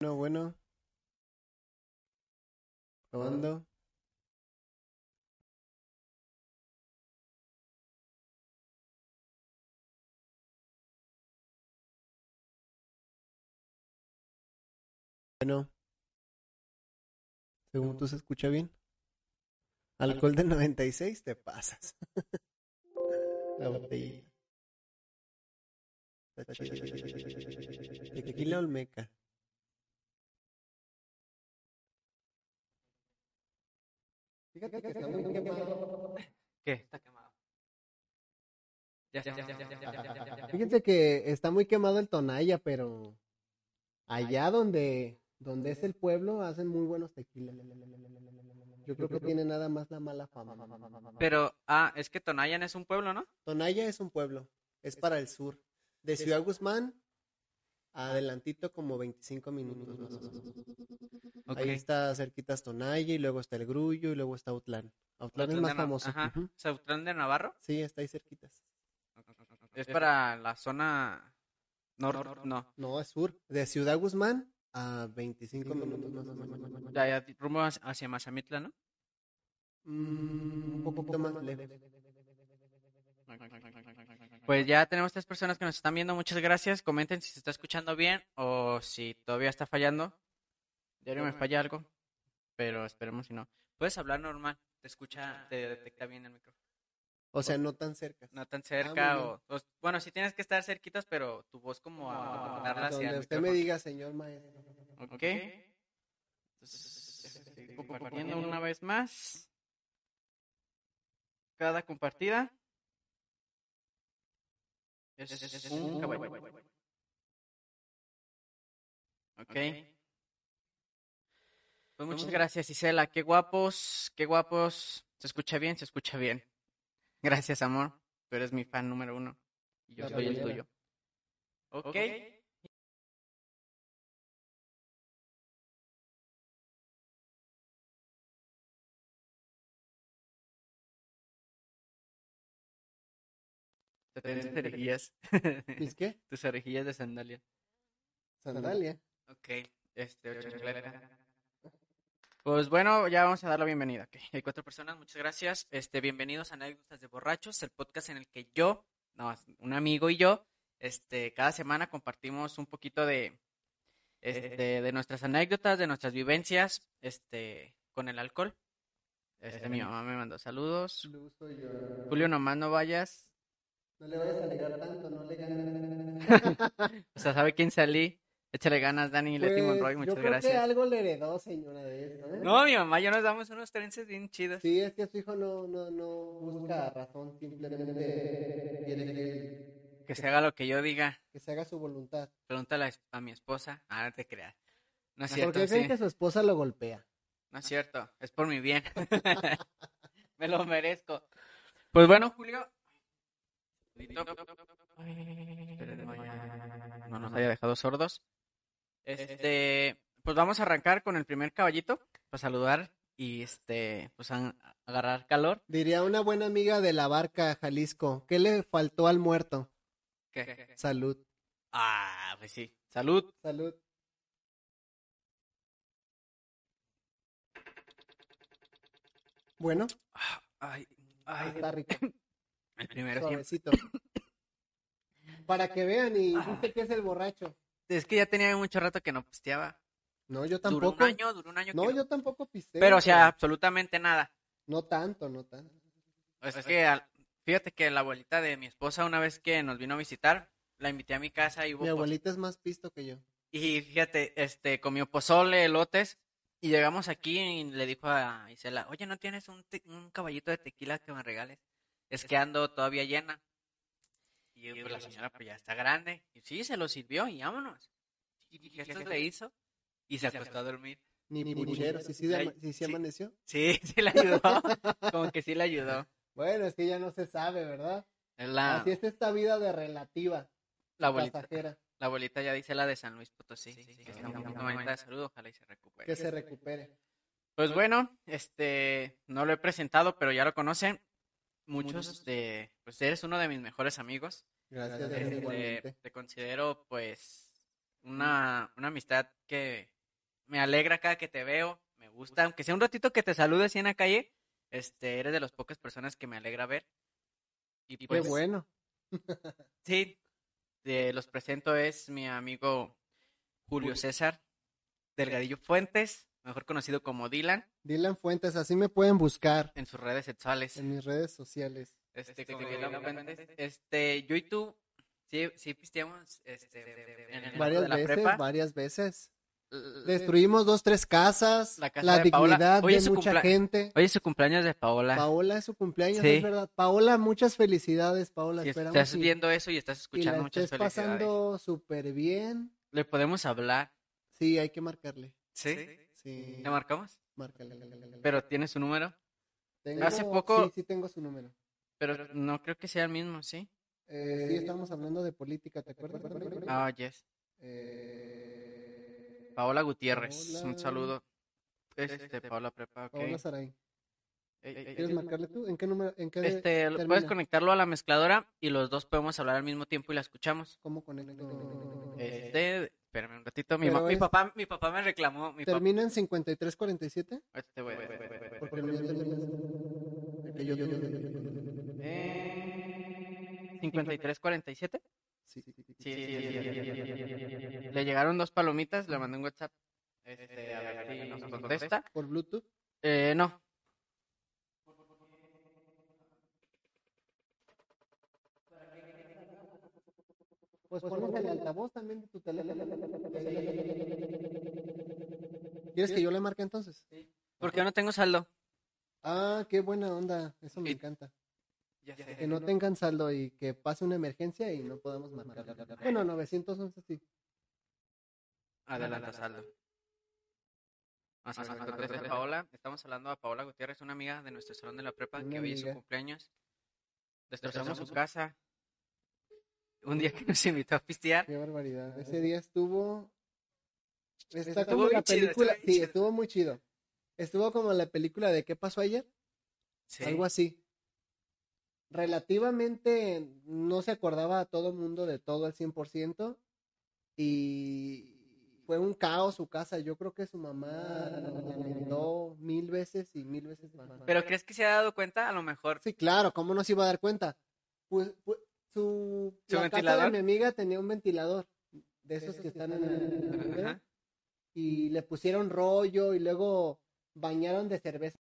Bueno, bueno. Probando. Bueno. Según tú se escucha bien. Alcohol del 96 te pasas. La botellita. Tequila Olmeca. Fíjate que está muy quemado. ¿Qué? Está quemado. Fíjense que está muy quemado el Tonaya, pero allá donde, donde es el pueblo hacen muy buenos tequilas. Yo creo que tiene nada más la mala fama. Pero, ah, es que Tonayan es un pueblo, ¿no? Tonayan es un pueblo. Es para el sur. De Ciudad Guzmán adelantito como 25 minutos. más o menos. Ok. Ahí está cerquitas Tonaya y luego está el Grullo y luego está Autlán. Autlán es más de famoso. Ajá. ujú. ¿Sautlán de Navarro? Sí, está ahí cerquitas. Es para la zona norte, no. No, es sur. De Ciudad Guzmán a 25 minutos más o menos. Ya, ya, rumbo hacia- hacia Mazamitla, ¿no? Mm, un poquito más lejos. Pues ya tenemos tres personas que nos están viendo. Muchas gracias. Comenten si se está escuchando bien o si todavía está fallando. Diario me falla algo, pero esperemos si no. Puedes hablar normal. Te escucha, te detecta bien el micrófono. O sea, no tan cerca. No tan cerca bien. o, o- Bueno, sí tienes que estar cerquitas, pero tu voz como a darla hacia Donde usted me diga, señor maestro. Ok. Entonces, compartiendo una vez más. Cada compartida es un caballo. Ok. Pues muchas gracias, Isela. Qué guapos, qué guapos. Se escucha bien, se escucha bien. Gracias, amor. Tú eres mi fan número uno. Y yo soy el tuyo. Ok. Te tienes orejillas. ¿Mis qué? Tus orejillas de sandalia. Sandalia. Ok, este, chancleta. Pues bueno, ya vamos a dar la bienvenida. Hay cuatro personas, muchas gracias. Este, bienvenidos a Anécdotas de Borrachos, el podcast en el que yo, no, un amigo y yo, este, cada semana compartimos un poquito de, este, de nuestras anécdotas, de nuestras vivencias, este, con el alcohol. Este, mi mamá me mandó saludos. Julio, nomás no vayas. No le vayas a negar tanto, no le ganes. O sea, ¿sabe quién salí? Échale ganas, Dani Leti Monroy, Pues, muchas yo creo gracias. que algo le heredó, señora, de esto, ¿eh? No, mi mamá yo nos damos unos trences bien chidos. Sí, es que su hijo no, no, no busca razón, simplemente quiere que, Que se haga lo que yo diga. que se haga su voluntad. Pregúntale a, mi esposa. Ah, no te creas. No es cierto, Porque creen sí. que su esposa lo golpea. No es cierto. Es por mi bien. Me lo merezco. Pues bueno, Julio. No nos haya dejado sordos. Este, pues vamos a arrancar con el primer caballito para saludar y este, pues a- agarrar calor. Diría una buena amiga de la barca, Jalisco, ¿qué le faltó al muerto? ¿Qué? Salud. Ah, pues sí. Salud. Salud. Bueno, Ay, ay, está rico. el primero. Suavecito. Para que vean y dice que es el borracho. Es que ya tenía mucho rato que no pisteaba. No, yo Duró tampoco. un año, duró un año. No, que yo tampoco pisteo. Pero, o sea, absolutamente nada. No tanto, no tanto. Es que, al- fíjate que la abuelita de mi esposa, una vez que nos vino a visitar, la invité a mi casa y hubo Mi poz- abuelita es más pisto que yo. Y fíjate, este, comió pozole, elotes, y llegamos aquí y le dijo a Isela, oye, ¿no tienes un, te- un caballito de tequila que me regales? Es que ando todavía llena. Y yo, pues la señora pues ya está grande. Y sí, se lo sirvió y vámonos. Y dije, esto le hizo. Y se acostó a dormir. Ni puchero. ¿Sí, sí, Ay, ama- sí, sí sí. amaneció? Sí, sí le ayudó. Como que sí le ayudó. Bueno, es que ya no se sabe, ¿verdad? La, Así es esta vida de relativa, la abuelita. pasajera. La abuelita ya dice la de San Luis Potosí. que está un poquito de salud, ojalá y se recupere. Que se recupere. Pues bueno, este, no lo he presentado, pero ya lo conocen. Muchos de, pues eres uno de mis mejores amigos. Gracias, Este, igualmente. te considero, pues, una, una amistad que me alegra cada que te veo, me gusta, aunque sea un ratito que te salude así en la calle, este, eres de las pocas personas que me alegra ver. Y Qué pues, bueno. sí, te los presento, es mi amigo Julio. César Delgadillo Fuentes, mejor conocido como Dylan, Dylan Fuentes, así me pueden buscar en sus redes sexuales. en mis redes sociales. Este, como Dylan Fuentes, este, yo y tú, sí, sí pisteamos, este, en el Varias de la veces, prepa. varias veces. Destruimos dos, tres casas, La la, casa de Paola. dignidad Hoy de es su mucha gente. Hoy es su cumpleaños de Paola. Paola es su cumpleaños, Sí. es verdad. Paola, muchas felicidades, Paola. si Esperamos estás y- viendo eso y estás y escuchando, la muchas estés felicidades. pasando súper bien. Le podemos hablar. Sí, hay que marcarle. ¿Sí? Sí, ¿Le marcamos? márcale. Pero tiene su número. Tengo- hace poco- Sí, sí tengo su número. Pero no creo que sea el mismo, ¿sí? Eh, sí, estábamos hablando de política, ¿te acuerdas? Ah, yes. Eh, Paola Gutiérrez, un saludo. Este, Paola Prepa. Paola Saray. ¿Quieres marcarle tú? ¿En qué número? ¿En qué Este, lo- termina? puedes conectarlo a la mezcladora y los dos podemos hablar al mismo tiempo y la escuchamos. ¿Cómo conecto? Este, espérame un ratito. Mi, papá, mi papá me reclamó. Mi papá, ¿Termina en 5347? este, güey, Porque que yo- yo- yo- Eh, 5347. Sí, sí, sí, sí. Sí, sí, sí, sí, sí, sí, sí. Le llegaron dos palomitas, le mandé un WhatsApp. Este, a ver si nos contesta. ¿Por Bluetooth? Eh, no. Pues pones el altavoz también de tu teléfono. ¿Quieres que yo le marque entonces? Porque yo no tengo saldo. Ah, qué buena onda. Eso me encanta. Ya sé. Que no tengan saldo y que pase una emergencia y no podamos marcar. Bueno, 911 sí. Adelanta saldo. Paola. Estamos hablando a Paola Gutiérrez, una amiga de nuestro salón de la prepa Una que hoy es su cumpleaños. Destrozamos su casa. Un día que nos invitó a pistear. Qué barbaridad. Ese día estuvo. Está Estuvo como la chido, película. Sí, estuvo muy chido. Estuvo como la película de ¿Qué pasó ayer? Sí. Algo así. Relativamente no se acordaba a todo el mundo de todo al 100% y fue un caos su casa. Yo creo que su mamá lo lamentó mil veces y mil veces más. Pero ¿crees que se ha dado cuenta? A lo mejor. Sí, claro, ¿cómo no se iba a dar cuenta? Pues, pues, su, ¿Su la casa de mi amiga tenía un ventilador de esos que están en el Ajá. y le pusieron rollo y luego bañaron de cerveza.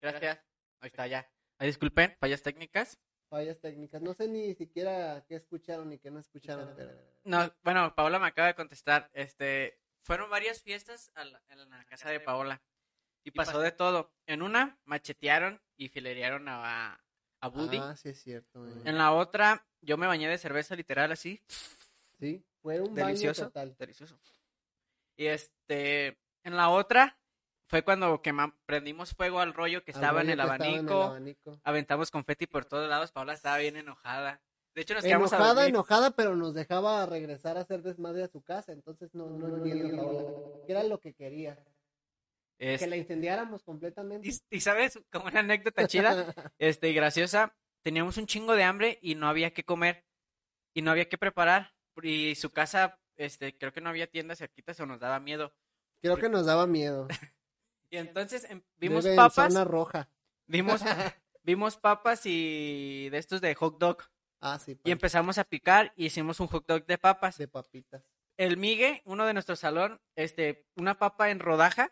Gracias. Ahí está ya. Ay, disculpen, fallas técnicas. Fallas técnicas. No sé ni siquiera qué escucharon ni qué no escucharon, pero No, bueno, Paola me acaba de contestar. Este, fueron varias fiestas a la- en la casa de Paola y pasó de todo. En una machetearon y filerearon a, a Buddy. Ah, sí es cierto. eh. En la otra, yo me bañé de cerveza literal así, Sí, fue un delicioso, baño total. delicioso. Y este, en la otra fue cuando prendimos fuego al rollo que estaba en rollo el que estaba en el abanico, aventamos confeti por todos lados. Paola estaba bien enojada. De hecho, nos quedamos a Enojada, dormir. enojada, pero nos dejaba regresar a hacer desmadre a su casa. Entonces no, no Paola. ¿Qué era lo que quería? Es- Que la incendiáramos completamente. Y, y sabes, como una anécdota chida, este, y graciosa, teníamos un chingo de hambre y no había que comer y no había que preparar y su casa, este, creo que no había tiendas cerquitas o nos daba miedo. Creo que nos daba miedo. Y entonces em, vimos en papas, zona roja. vimos, vimos papas y de estos de hot dog Ah, sí. y empezamos a picar y hicimos un hot dog de papas. de papitas. El Migue, uno de nuestro salón, este, una papa en rodaja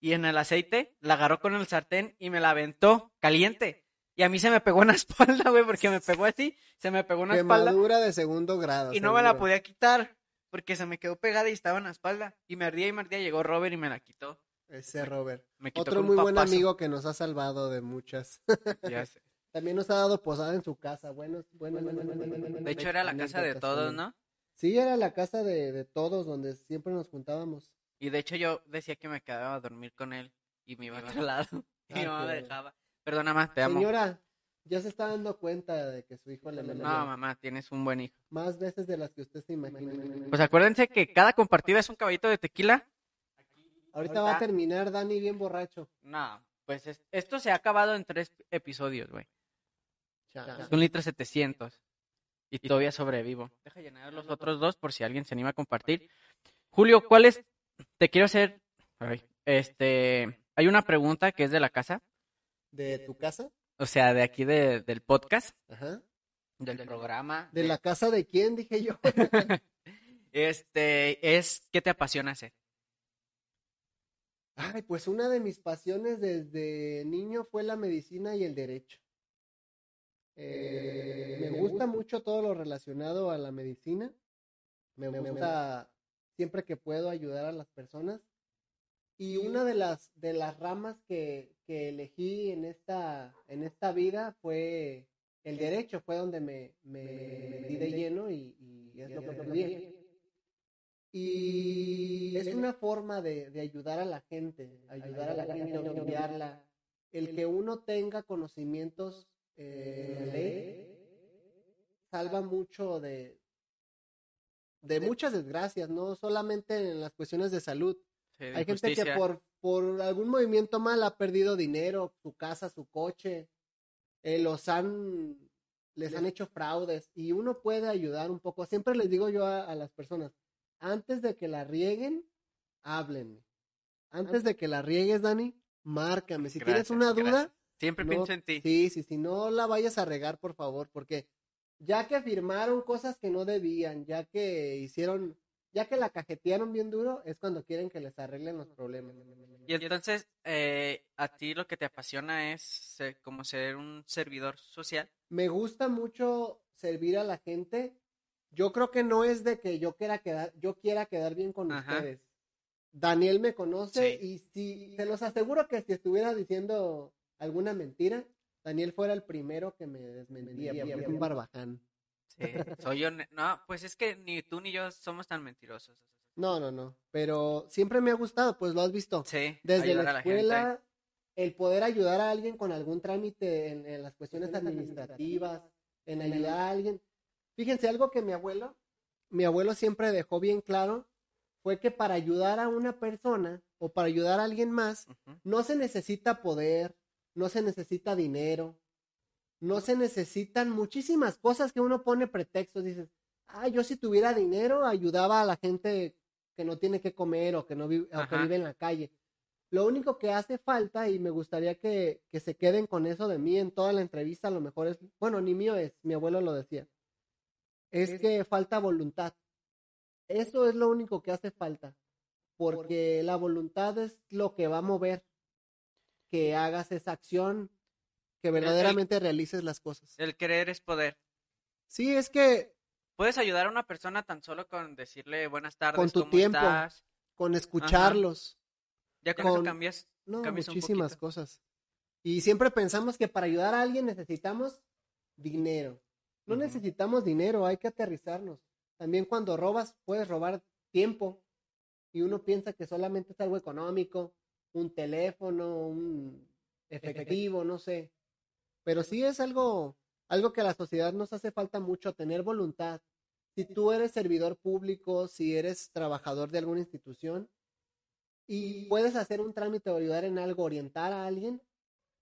y en el aceite, la agarró con el sartén y me la aventó caliente. Y a mí se me pegó en la espalda, güey, porque me pegó así, se me pegó en la espalda Quemadura de segundo grado. y no me la podía quitar porque se me quedó pegada y estaba en la espalda. Y me ardía y me ardía, llegó Robert y me la quitó. Ese Robert. Me Otro muy buen amigo que nos ha salvado de muchas. Ya sé. También nos ha dado posada en su casa. Bueno, bueno, bueno, bueno, bueno, De hecho, era la casa de todos. ¿no? Sí, era la casa de, de todos donde siempre nos juntábamos. Y de hecho yo decía que me quedaba a dormir con él y me iba a otro lado. Y Ah, mi mamá me dejaba. Perdona, mamá, te amo. Señora, ya se está dando cuenta de que su hijo le No, mamá, tienes un buen hijo. más veces de las que usted se imagina. Pues acuérdense que cada compartida es un caballito de tequila. Ahorita va a terminar Dani bien borracho. No, pues es- esto se ha acabado en tres episodios, güey. Chale. Es un litro setecientos. Y todavía sobrevivo. Deja llenar los otros dos por si alguien se anima a compartir. Julio, ¿cuál es? Te quiero hacer. ay, este. Hay una pregunta que es de la casa. ¿De tu casa? O sea, de aquí de- del podcast. Ajá. Del programa. ¿De la casa de quién? Dije yo. Este. Es. ¿Qué te apasiona hacer? Ay, pues una de mis pasiones desde niño fue la medicina y el derecho. Eh, me gusta mucho todo lo relacionado a la medicina. Me gusta siempre que puedo ayudar a las personas. Y una de las de las ramas que, que elegí en esta en esta vida fue el derecho, fue donde me, me metí de lleno y, y es lo que estudié. Y es una forma de, de ayudar a la gente, ayudar a la gente, auxiliarla. El que uno tenga conocimientos eh, en la ley salva mucho de, de muchas desgracias, no solamente en las cuestiones de salud. Sí, de Hay gente que por, por algún movimiento mal ha perdido dinero, su casa, su coche, eh, los han, les han hecho fraudes y uno puede ayudar un poco. Siempre les digo yo a, a las personas, antes de que la rieguen, háblenme. Antes de que la riegues, Dani, márcame. Si tienes una duda, gracias. Siempre no- pienso en ti. Sí, sí, sí, no la vayas a regar, por favor, porque ya que firmaron cosas que no debían, ya que hicieron, ya que la cajetearon bien duro, es cuando quieren que les arreglen los problemas. Y entonces, eh, a ti lo que te apasiona es ser- como ser un servidor social. Me gusta mucho servir a la gente. Yo creo que no es de que yo quiera quedar, yo quiera quedar bien con Ajá. ustedes. Daniel me conoce Sí. y si se los aseguro que si estuviera diciendo alguna mentira, Daniel fuera el primero que me desmentía, porque un barbaján. Sí, soy yo. No, pues es que ni tú ni yo somos tan mentirosos. No, no, no. Pero siempre me ha gustado, pues lo has visto. Sí, Desde la escuela, el poder ayudar a alguien con algún trámite en, en las cuestiones administrativas, en ayudar a alguien. Fíjense, algo que mi abuelo, mi abuelo siempre dejó bien claro, fue que para ayudar a una persona o para ayudar a alguien más, no se necesita poder, no se necesita dinero, no se necesitan muchísimas cosas que uno pone pretextos. Dices, ah, yo si tuviera dinero ayudaba a la gente que no tiene que comer o que no vive, o que vive en la calle. Lo único que hace falta, y me gustaría que, que se queden con eso de mí en toda la entrevista, a lo mejor es, bueno, ni mío es, mi abuelo lo decía, es que falta voluntad. Eso es lo único que hace falta, porque la voluntad es lo que va a mover que hagas esa acción, que verdaderamente realices las cosas. El querer es poder. Sí, es que Puedes ayudar a una persona tan solo con decirle buenas tardes, Con tu ¿cómo tiempo. estás? con escucharlos, Ya con, Con- eso cambias. no, cambias muchísimas cosas. Y siempre pensamos que para ayudar a alguien necesitamos dinero. No necesitamos dinero, hay que aterrizarnos. También cuando robas, puedes robar tiempo. Y uno piensa que solamente es algo económico, un teléfono, un efectivo, no sé. Pero sí es algo, algo que a la sociedad nos hace falta mucho, tener voluntad. Si tú eres servidor público, si eres trabajador de alguna institución y puedes hacer un trámite o ayudar en algo, orientar a alguien,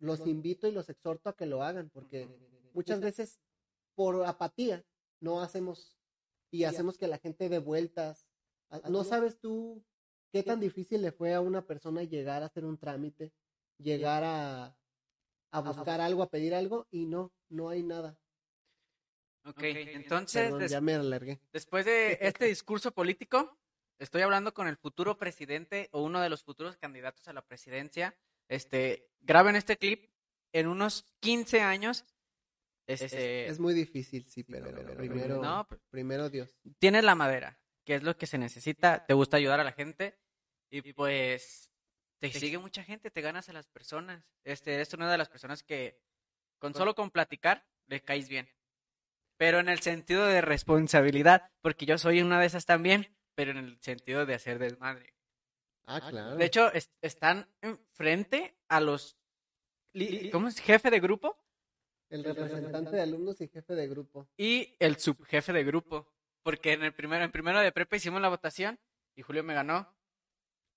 los invito y los exhorto a que lo hagan, porque muchas veces por apatía no hacemos y hacemos que la gente dé vueltas. Ah, No sabes tú qué tan difícil le fue a una persona llegar a hacer un trámite, llegar a, a buscar algo, a pedir algo y no, no hay nada. Ok, entonces, Perdón, des- ya me alargué. después de este discurso político, estoy hablando con el futuro presidente o uno de los futuros candidatos a la presidencia. Este, graben este clip en unos 15 años. Este, Es muy difícil, sí, pero, primero, no, primero Dios. tienes la madera, que es lo que se necesita, te gusta ayudar a la gente y pues te sigue mucha gente, te ganas a las personas. Este, eres una de las personas que con solo con platicar le caes bien. pero en el sentido de responsabilidad, porque yo soy una de esas también, pero en el sentido de hacer desmadre. Ah, claro. De hecho, es- están enfrente a los... ¿Cómo es? Jefe de grupo el representante de alumnos y jefe de grupo. y el subjefe de grupo. Porque en el primero, en primero de prepa hicimos la votación y Julio me ganó,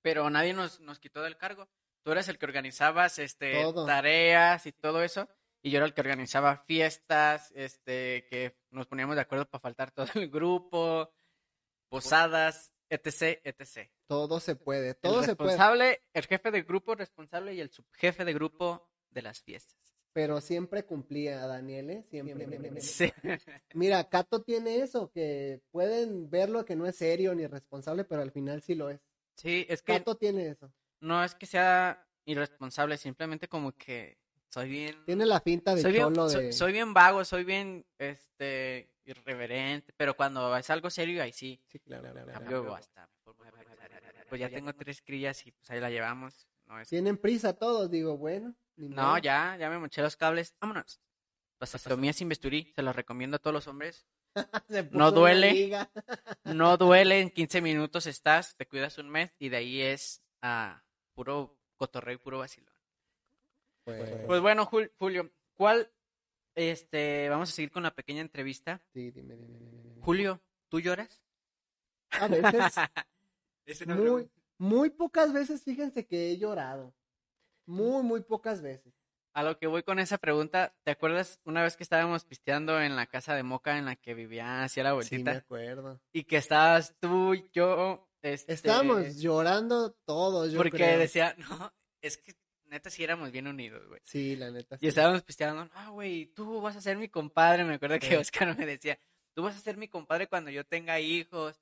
pero nadie nos, nos quitó del cargo. Tú eras el que organizabas este, Todo. tareas y todo eso, y yo era el que organizaba fiestas, este, que nos poníamos de acuerdo para faltar todo el grupo, posadas, etc, etc. Todo se puede, El todo se puede. responsable, el jefe de grupo responsable y el subjefe de grupo de las fiestas. Pero siempre cumplía, Daniel, ¿eh? Siempre. Sí. Mira, Cato tiene eso, que pueden verlo que no es serio ni responsable, pero al final sí lo es. Sí, es que Cato tiene eso. no es que sea irresponsable, simplemente como que soy bien Tiene la finta de soy bien, cholo soy- de... soy bien vago, soy bien este irreverente, pero cuando es algo serio ahí sí Sí, claro, claro, claro. cambio hasta pues ya tengo tres crillas y pues ahí la llevamos. No, es- Tienen prisa todos, digo, bueno. No modo. ya, ya me moché los cables, vámonos. Vasectomía sin bisturí, se los recomiendo a todos los hombres. Se puso no duele. No duele, en 15 minutos estás, te cuidas un mes y de ahí es a puro cotorreo y puro vacilón. Pues, Pues bueno, Jul- Julio, ¿cuál? Este, vamos a seguir con la pequeña entrevista. sí, dime, dime, dime, dime. Julio, ¿tú lloras? A veces, muy pocas veces, fíjense que he llorado. Muy, muy pocas veces. A lo que voy con esa pregunta, ¿te acuerdas una vez que estábamos pisteando en la casa de Moca en la que vivía hacia la Sí, abuelita? me acuerdo. y que estabas tú, yo, este, Estábamos llorando todos, yo porque creo. decía, no, es que neta sí éramos bien unidos, güey. Sí, la neta. Y sí. estábamos pisteando, no, güey, tú vas a ser mi compadre. Me acuerdo que Sí. Oscar me decía, tú vas a ser mi compadre cuando yo tenga hijos.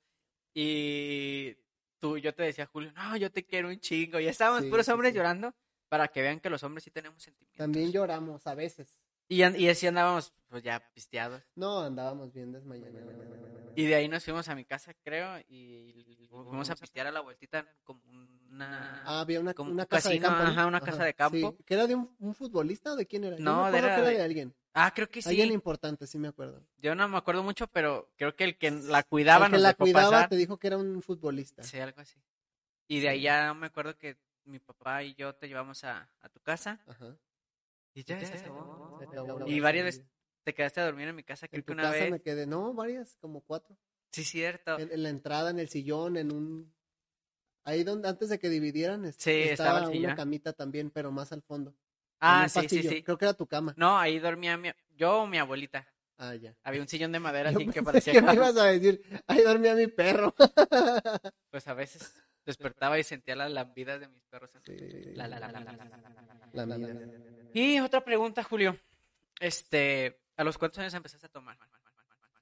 Y tú, yo te decía, Julio, no, yo te quiero un chingo. Y estábamos Sí, puros sí, hombres sí. llorando para que vean que los hombres sí tenemos sentimientos. También lloramos a veces. Y, y así andábamos, pues ya pisteados. No, andábamos bien desmayados. Y de ahí nos fuimos a mi casa, creo, y fuimos a pistear a la vueltita como una... Ah, había una, Como una un casa de campo. ajá, una casa de campo. sí. ¿Que era de un, un futbolista o de quién era? Yo No, me acuerdo era que era de- de alguien. Ah, creo que sí. Alguien importante, sí me acuerdo. Yo no me acuerdo mucho, pero creo que el que la cuidaba El que nos la dejó cuidaba pasar. te dijo que era un futbolista. Sí, algo así. Y de ahí ya me acuerdo que mi papá y yo te llevamos a, a tu casa Ajá. y ya, Ya, se se acabó. Se acabó Y varias veces te quedaste a dormir en mi casa, creo En que una casa vez. me quedé, no, varias, como cuatro. Sí, cierto. En, en la entrada, en el sillón, en un... Ahí donde, antes de que dividieran, Sí, estaba una camita también, pero más al fondo. Ah, sí, sí, pasillo. sí. Creo que era tu cama. No, ahí dormía mi, yo o mi abuelita. Ah, ya. Había un sillón de madera Yo así que parecía que me ibas a decir, ahí dormía mi perro. Pues a veces despertaba y sentía las lambidas de mis perros. Y otra pregunta, Julio. Este, ¿a los cuántos años empezaste a tomar?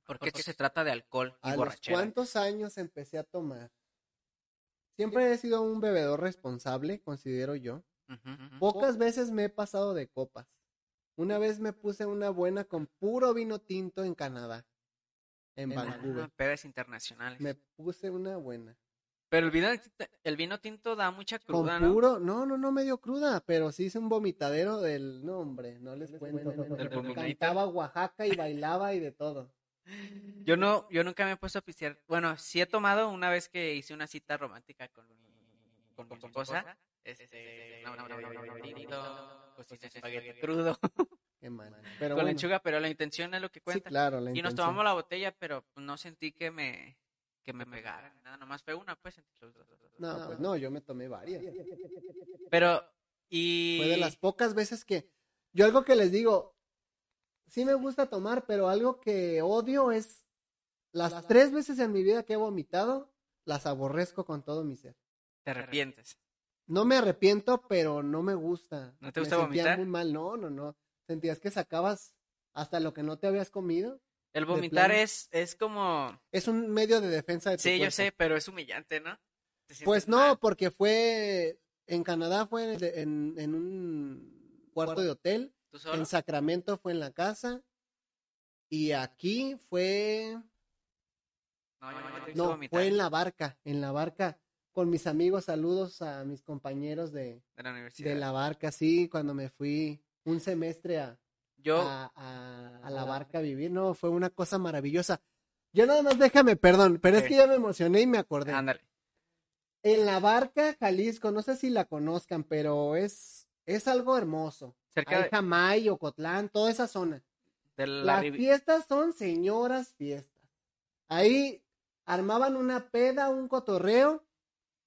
Porque esto se trata de alcohol ¿A los cuántos años empecé a tomar? Siempre he sido un bebedor responsable, considero yo. Pocas veces me he pasado de copas. Una vez me puse una buena con puro vino tinto en Canadá, en, Vancouver. Pedas internacionales. Me puse una buena. Pero el vino, el vino tinto da mucha Con cruda, ¿no? puro, no, no, no me dio cruda, pero sí hice un vomitadero del, no hombre, no les cuento. Vomitador. Cantaba Oaxaca y bailaba y de todo. Yo no, yo nunca me he puesto a pistear. Bueno, sí he tomado una vez que hice una cita romántica con mi, con mi esposa. Este, cociné espagueti crudo Qué mal. Pero con bueno, lechuga, pero la intención es lo que sí, cuenta. claro, la Y nos tomamos la botella, pero pues, no sentí que me, que me pegara. ni Nada, nomás fue una, pues, entre los dos. No, pues no, yo me tomé varias. Pero, y... Fue de las pocas veces que. Yo algo que les digo, sí me gusta tomar, pero algo que odio es las tres veces en mi vida que he vomitado, las aborrezco con todo mi ser. Te arrepientes. No me arrepiento, pero no me gusta. ¿No te Me gusta sentía vomitar? muy mal, no, no, no. Sentías que sacabas hasta lo que no te habías comido. El vomitar es, es como... Es un medio de defensa de tu Sí, yo sé, pero es humillante, ¿no? Pues no, mal. porque fue en Canadá fue en, en- en un cuarto de hotel, ¿Tú solo? en Sacramento fue en la casa y aquí fue No, yo no vomitar fue en la barca, en la barca con mis amigos, saludos a mis compañeros de, de la universidad. de la barca, sí, cuando me fui un semestre a, Yo, a, a- a la barca a vivir. No, fue una cosa maravillosa. Yo nada más déjame, perdón, pero es que ya me emocioné y me acordé. ándale. En la barca, Jalisco, no sé si la conozcan, pero es, es algo hermoso. Cerca de, Jamay, Ocotlán, toda esa zona. de la Las fiestas son señoras fiestas. Ahí armaban una peda, un cotorreo,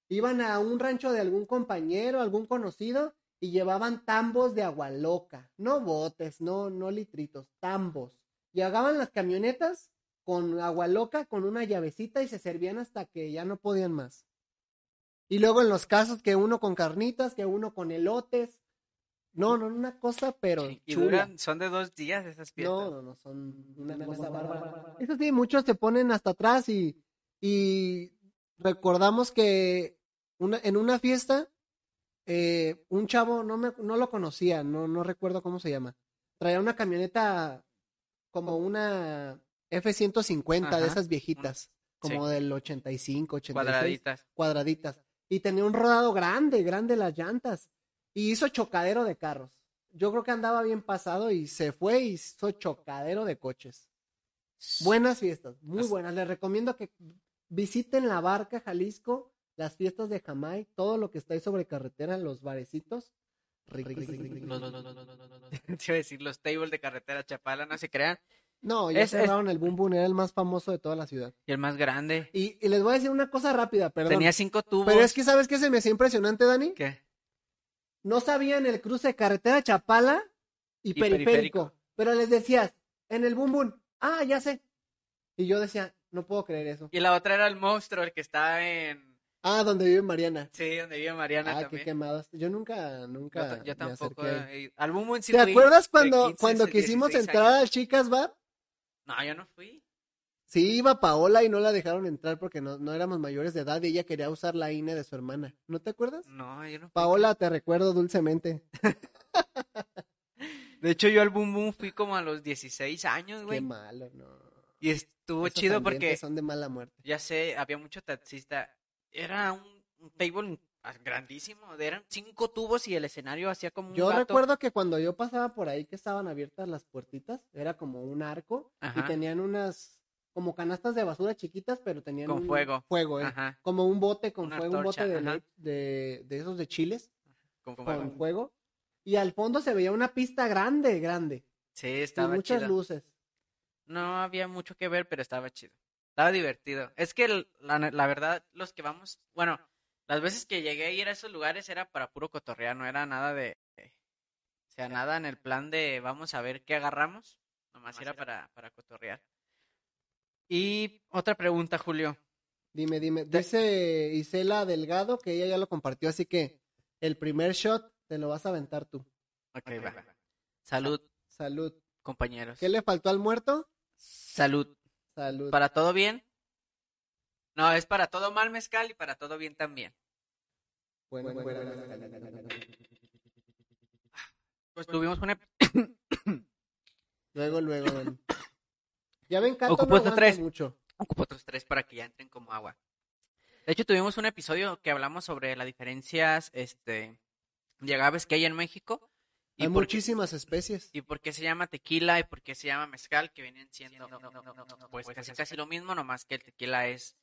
iban a un rancho de algún compañero, algún conocido, y llevaban tambos de agua loca. No botes, no, no litritos, tambos. Llegaban las camionetas con agua loca, con una llavecita, y se servían hasta que ya no podían más. Y luego en los casos que uno con carnitas, que uno con elotes. No, no, una cosa, pero y chula. duran, son de dos días esas fiestas. No, no, no, son una cosa bárbara. Eso sí, muchos se ponen hasta atrás y, y recordamos que una, en una fiesta, eh, un chavo, no, me, no lo conocía, no, no recuerdo cómo se llama, traía una camioneta como una F-150 de esas viejitas, como sí. del 85, 86 Cuadraditas. cuadraditas. Y tenía un rodado grande, grande las llantas. Y hizo chocadero de carros. Yo creo que andaba bien pasado y se fue y hizo chocadero de coches. Buenas fiestas, muy As- buenas. Les recomiendo que visiten la barca Jalisco, las fiestas de Jamay, todo lo que está ahí sobre carretera, los barecitos. Los- Te iba a decir, los tables de carretera Chapala, no se crean. No, ya cerraron el Boom Boom, era el más famoso de toda la ciudad. Y el más grande. Y, y les voy a decir una cosa rápida, perdón. Tenía cinco tubos. Pero es que, ¿sabes qué se me hacía impresionante, Dani? ¿Qué? no sabían el cruce de carretera Chapala y, Y periférico, periférico. Pero les decías, en el Boom Boom, ah, ya sé. Y yo decía, no puedo creer eso. Y la otra era el monstruo, el que está en... Ah, donde vive Mariana. Sí, donde vive Mariana Ah, qué quemadas. Yo nunca, nunca. yo me tampoco. acerqué ahí. he ido. Al Boom Boom sí ¿Te acuerdas cuando, 15, cuando quisimos 16 entrar al Chicas Bar? No, yo no fui. Sí, iba Paola y no la dejaron entrar porque no, no éramos mayores de edad y ella quería usar la INE de su hermana. ¿No te acuerdas? No, yo no fui. Paola, te recuerdo dulcemente. De hecho, yo al Boom Boom fui como a los 16 años, Qué güey. malo, no. Y estuvo Esos chido porque, son de mala muerte. ya sé, había mucho taxista. Era un, un table grandísimo. Eran cinco tubos y el escenario hacía como un Yo gato. recuerdo que cuando yo pasaba por ahí que estaban abiertas las puertitas, era como un arco y tenían unas como canastas de basura chiquitas, pero tenían Con un fuego. fuego, eh, Ajá. como un bote con Una fuego, un bote de, de, de esos de chiles Con con fuego. fuego. Y al fondo se veía una pista grande, grande, Sí, y estaba muchas chido. luces. No había mucho que ver, pero estaba chido. Estaba divertido. Es que el- la, la verdad, los que vamos, bueno, las veces que llegué a ir a esos lugares era para puro cotorrear, no era nada de, o sea, nada en el plan de vamos a ver qué agarramos, nomás era para, para cotorrear. Y otra pregunta, Julio. Dime, dime. Dice Isela Delgado que ella ya lo compartió, así que el primer shot te lo vas a aventar tú. Ok, va. Salud, Salud. compañeros. ¿Qué le faltó al muerto? Salud. Salud. ¿Para todo bien? No, es para todo mal mezcal y para todo bien también. Bueno, bueno, bueno, Pues tuvimos una... Luego, luego. ven. Ya ven, Cato Ocupo no aguanta tres. mucho. Ocupo otros tres para que ya entren como agua. De hecho, tuvimos un episodio que hablamos sobre las diferencias este, de agaves que hay en México. Y Hay por, qué, muchísimas especies. y por qué se llama tequila y por qué se llama mezcal, que vienen siendo pues casi casi lo mismo, nomás que el tequila es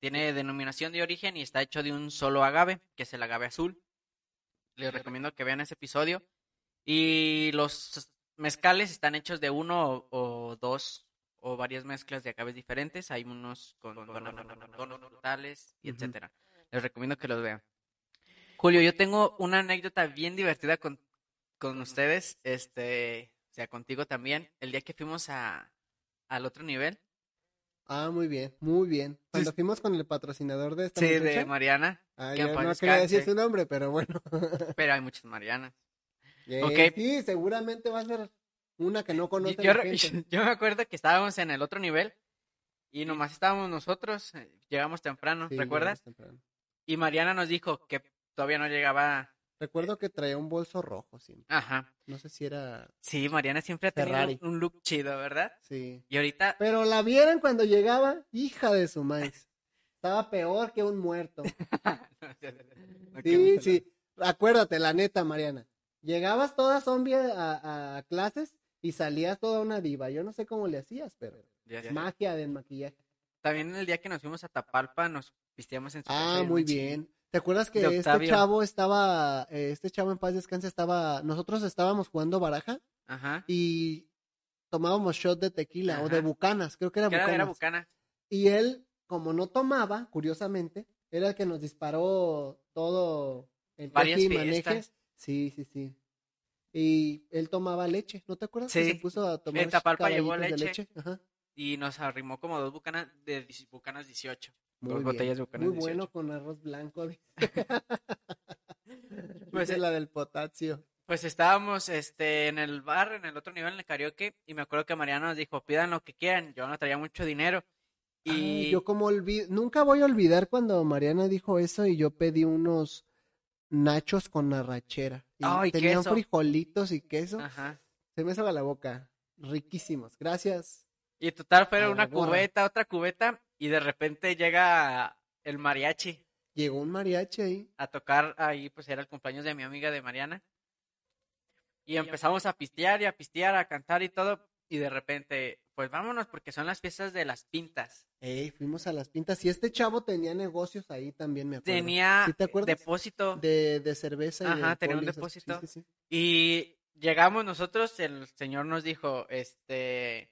tiene denominación de origen y está hecho de un solo agave, que es el agave azul. Les recomiendo que vean ese episodio. Y los mezcales están hechos de uno o, o dos o varias mezclas de agaves diferentes. Hay unos con, tonos frutales y etcétera. Les recomiendo que los vean. Julio, yo tengo una anécdota bien divertida con, con ustedes, este, o sea, contigo también. El día que fuimos a, al otro nivel, Ah, muy bien, muy bien. Cuando fuimos con el patrocinador de esta sí, muchacha. de Mariana, Ah, que no quería decir su nombre, pero bueno. pero hay muchas Marianas. Eh, Ok. Sí, seguramente va a ser una que no conoce Yo, la gente. yo me acuerdo que estábamos en el otro nivel y nomás estábamos nosotros, eh, llegamos temprano, Sí, ¿recuerdas? llegamos temprano. Y Mariana nos dijo que todavía no llegaba. Recuerdo que traía un bolso rojo siempre. Ajá. No sé si era. Sí, Mariana siempre ha tenido un look chido, ¿verdad? Sí. Y ahorita, Pero la vieran cuando llegaba, hija de su maíz. Estaba peor que un muerto. No, Sí, sí. Acuérdate, la neta, Mariana. Llegabas toda zombie a, a clases y salías toda una diva. Yo no sé cómo le hacías, pero Ya magia del maquillaje. También el día que nos fuimos a Tapalpa nos pisteamos en su casa Ah, muy bien. ¿Te acuerdas que este chavo estaba, eh, este chavo en paz descanse estaba, nosotros estábamos jugando baraja Ajá. y tomábamos shot de tequila o de bucanas, creo que era Que era, bucanas. bucana. Y él, como no tomaba, curiosamente, era el que nos disparó todo el Varias y maneje. fiestas. Sí, sí, sí. Y él tomaba leche, ¿no te acuerdas? Que Sí. se puso a tomar Tapalpa llevó caballitos de leche. Ajá. Y nos arrimó como dos bucanas de bucanas 18. Muy Dos bien. botellas de Bucanas Muy 18. bueno con arroz blanco. Pues, eh, la del potasio. Pues estábamos este, en el bar, en el otro nivel, en el karaoke, y me acuerdo que Mariano nos dijo, pidan lo que quieran, yo no traía mucho dinero. Y Ay, yo como. Nunca voy a olvidar cuando Mariana dijo eso y yo pedí unos nachos con arrachera. Y tenían queso. frijolitos y queso. Ajá. Se me hizo la boca. Riquísimos. Gracias. Y total A fue la una cubeta, otra cubeta, y de repente llega el mariachi Llegó un mariachi ahí. a tocar ahí, pues era el cumpleaños de mi amiga de Mariana. Y empezamos a pistear y a pistear, a cantar y todo, y de repente, pues vámonos porque son las fiestas de las pintas. Ey, fuimos a las pintas. Y este chavo tenía negocios ahí también, me acuerdo. Tenía ¿Sí te acuerdas? depósito. De, de cerveza y Ajá, de tenía un depósito. sí, sí, sí. Y llegamos nosotros, el señor nos dijo, este...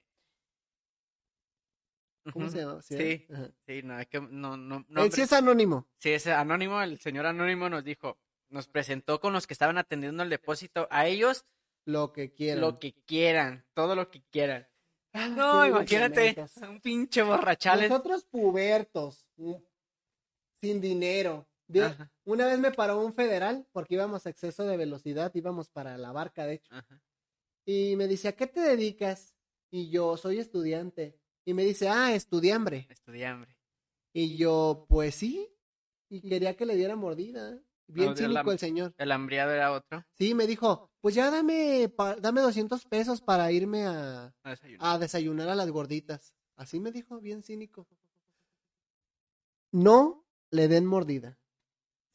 ¿Cómo se llama? Sí, sí, no, hay que, no, no, Él nombre- sí es anónimo. Sí, ese anónimo, el señor anónimo nos dijo, nos presentó con los que estaban atendiendo el depósito, a ellos Lo que quieran. lo que quieran, todo lo que quieran. Ah, No, imagínate, un pinche borrachales. Nosotros pubertos, mm, sin dinero. De- una vez me paró un federal porque íbamos a exceso de velocidad, íbamos para la barca, de hecho. ajá. Y me dice, ¿a qué te dedicas? Y yo, soy estudiante. Y me dice, ah, estudiambre. Estudiambre. Y yo, pues sí. Y quería que le diera mordida. Bien No, la- cínico el señor. El hambriado era otro. Sí, me dijo, pues ya dame, dame 200 pesos para irme a, a desayunar. a desayunar a las gorditas. Así me dijo, bien cínico. No le den mordida.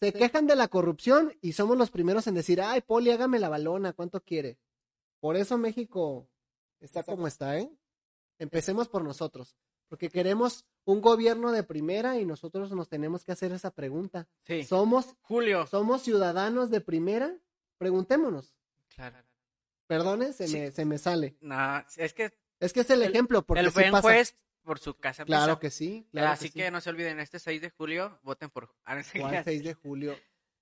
Se quejan de la corrupción y somos los primeros en decir, ay, Poli, hágame la balona, ¿cuánto quiere? Por eso México está como está, ¿eh? Empecemos por nosotros, porque queremos un gobierno de primera y nosotros nos tenemos que hacer esa pregunta. Sí, ¿Somos, Julio. somos ciudadanos de primera? Preguntémonos. Claro. Perdone, se, Sí. me, se me sale. No, es que Es que es el, El- ejemplo, porque el sí buen pasa. juez por su casa Claro que sí. Claro Así que, sí. no se olviden, este 6 de julio, voten por... Ah, ¿Cuál qué. 6 de julio?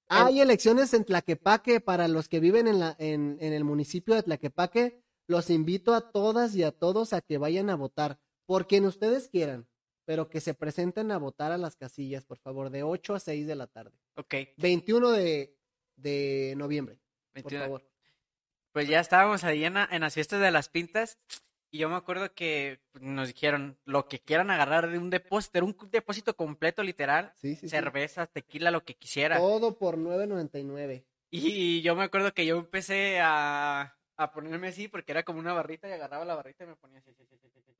Hay elecciones en Tlaquepaque para los que viven en, la, en, en el municipio de Tlaquepaque. Los invito a todas y a todos a que vayan a votar, por quien ustedes quieran, pero que se presenten a votar a las casillas, por favor, de 8 a 6 de la tarde. Ok, 21 de, de noviembre, por 21. favor. Pues ya estábamos ahí en, la- en las fiestas de las pintas y yo me acuerdo que nos dijeron lo que quieran agarrar de un depósito, era un depósito completo literal, Sí, sí, sí. cerveza, tequila, lo que quisiera. Todo por 9.99. Y yo me acuerdo que yo empecé a, a ponerme así porque era como una barrita y agarraba la barrita y me ponía así.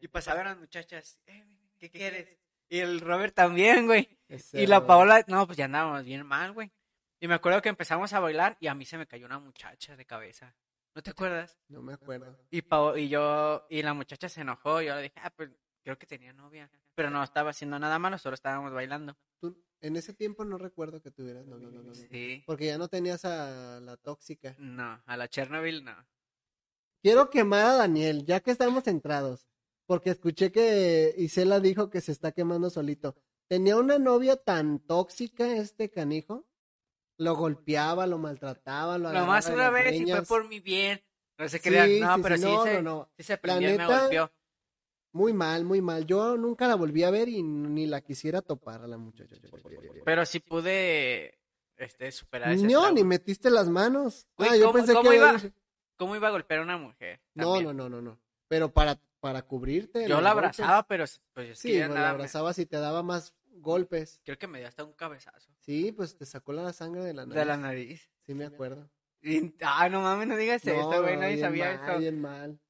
Y pasaban las muchachas, "Eh, ¿qué quieres? Y el Robert también, güey. Y la Paola, no, pues ya andábamos bien mal, güey. Y me acuerdo que empezamos a bailar y a mí se me cayó una muchacha de cabeza. ¿No te acuerdas? No me acuerdo. Y, Pao- y yo, y la muchacha se enojó, y yo le dije, ah, pues creo que tenía novia. Pero no estaba haciendo nada malo, solo estábamos bailando. Tú- en ese tiempo no recuerdo que tuvieras novio. Sí. Porque ya no tenías a la tóxica. No, a la Chernobyl no. Quiero quemar a Daniel, ya que estamos centrados. Porque escuché que Isela dijo que se está quemando solito. Tenía una novia tan tóxica este canijo. Lo golpeaba, lo maltrataba, lo Nomás de una vez y fue por mi bien. No se Sí, crean, no, sí, pero sí, sí, no, se, no, no. sí se prendió y me golpeó. Muy mal, muy mal. Yo nunca la volví a ver y ni la quisiera topar a la muchacha. Pero sí pude este, superar ese No, trauma. ni metiste las manos. Güey, Ah, yo ¿cómo- pensé cómo que iba? ¿Cómo iba a golpear a una mujer? No, También. no, no, no, no. Pero para, para cubrirte. Yo la golpes. abrazaba, pero pues Sí, pues, la me- abrazabas y te daba más golpes. Creo que me dio hasta un cabezazo Sí, pues te sacó la sangre de la nariz. de la nariz. Sí, me acuerdo. Y- Ay, no mames, no digas No, esto, güey, nadie sabía mal, esto. bien mal.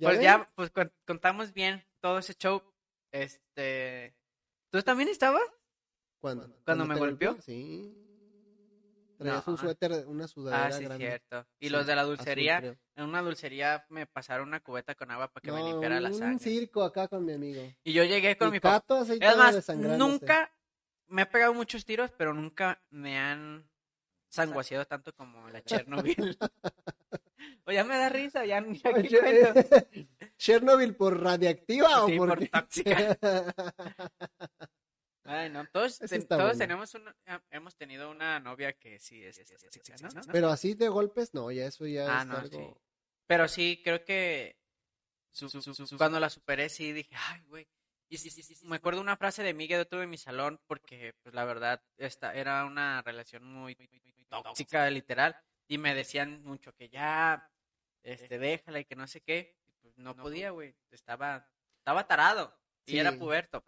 Pues ven? ya, pues con- contamos bien todo ese show. Este, ¿tú también estabas? ¿Cuándo? ¿Cuándo me golpeó? Sí. Traías un No. suéter, una sudadera Ah, sí, grande. cierto. Y Sí, los de la dulcería, en una dulcería me pasaron una cubeta con agua para que me limpiara la un sangre. circo acá con mi amigo. Y yo llegué con Y mi papá. Cato así Es todo más, desangrándose. nunca me he pegado muchos tiros, pero nunca me han sanguaseado tanto como la Chernobyl. o ya me da risa, ya, Oye, cuento. ¿Chernobyl por radiactiva o por por tóxica. Ay, no, todos, todos bueno. tenemos una, hemos tenido una novia que sí es ¿no? Pero así de golpes, no, ya eso ya Ah, es no, algo... sí. Pero sí, creo que su- su- su- cuando la superé, sí dije, ay, güey. Y sí, sí, sí, sí, me acuerdo una frase de Miguel de tuve en mi salón, porque, pues, la verdad, esta era una relación muy tóxica, literal. Y me decían mucho que ya, este, déjala y que no sé qué. y, pues, no podía, güey. Estaba, estaba tarado. Y era puberto.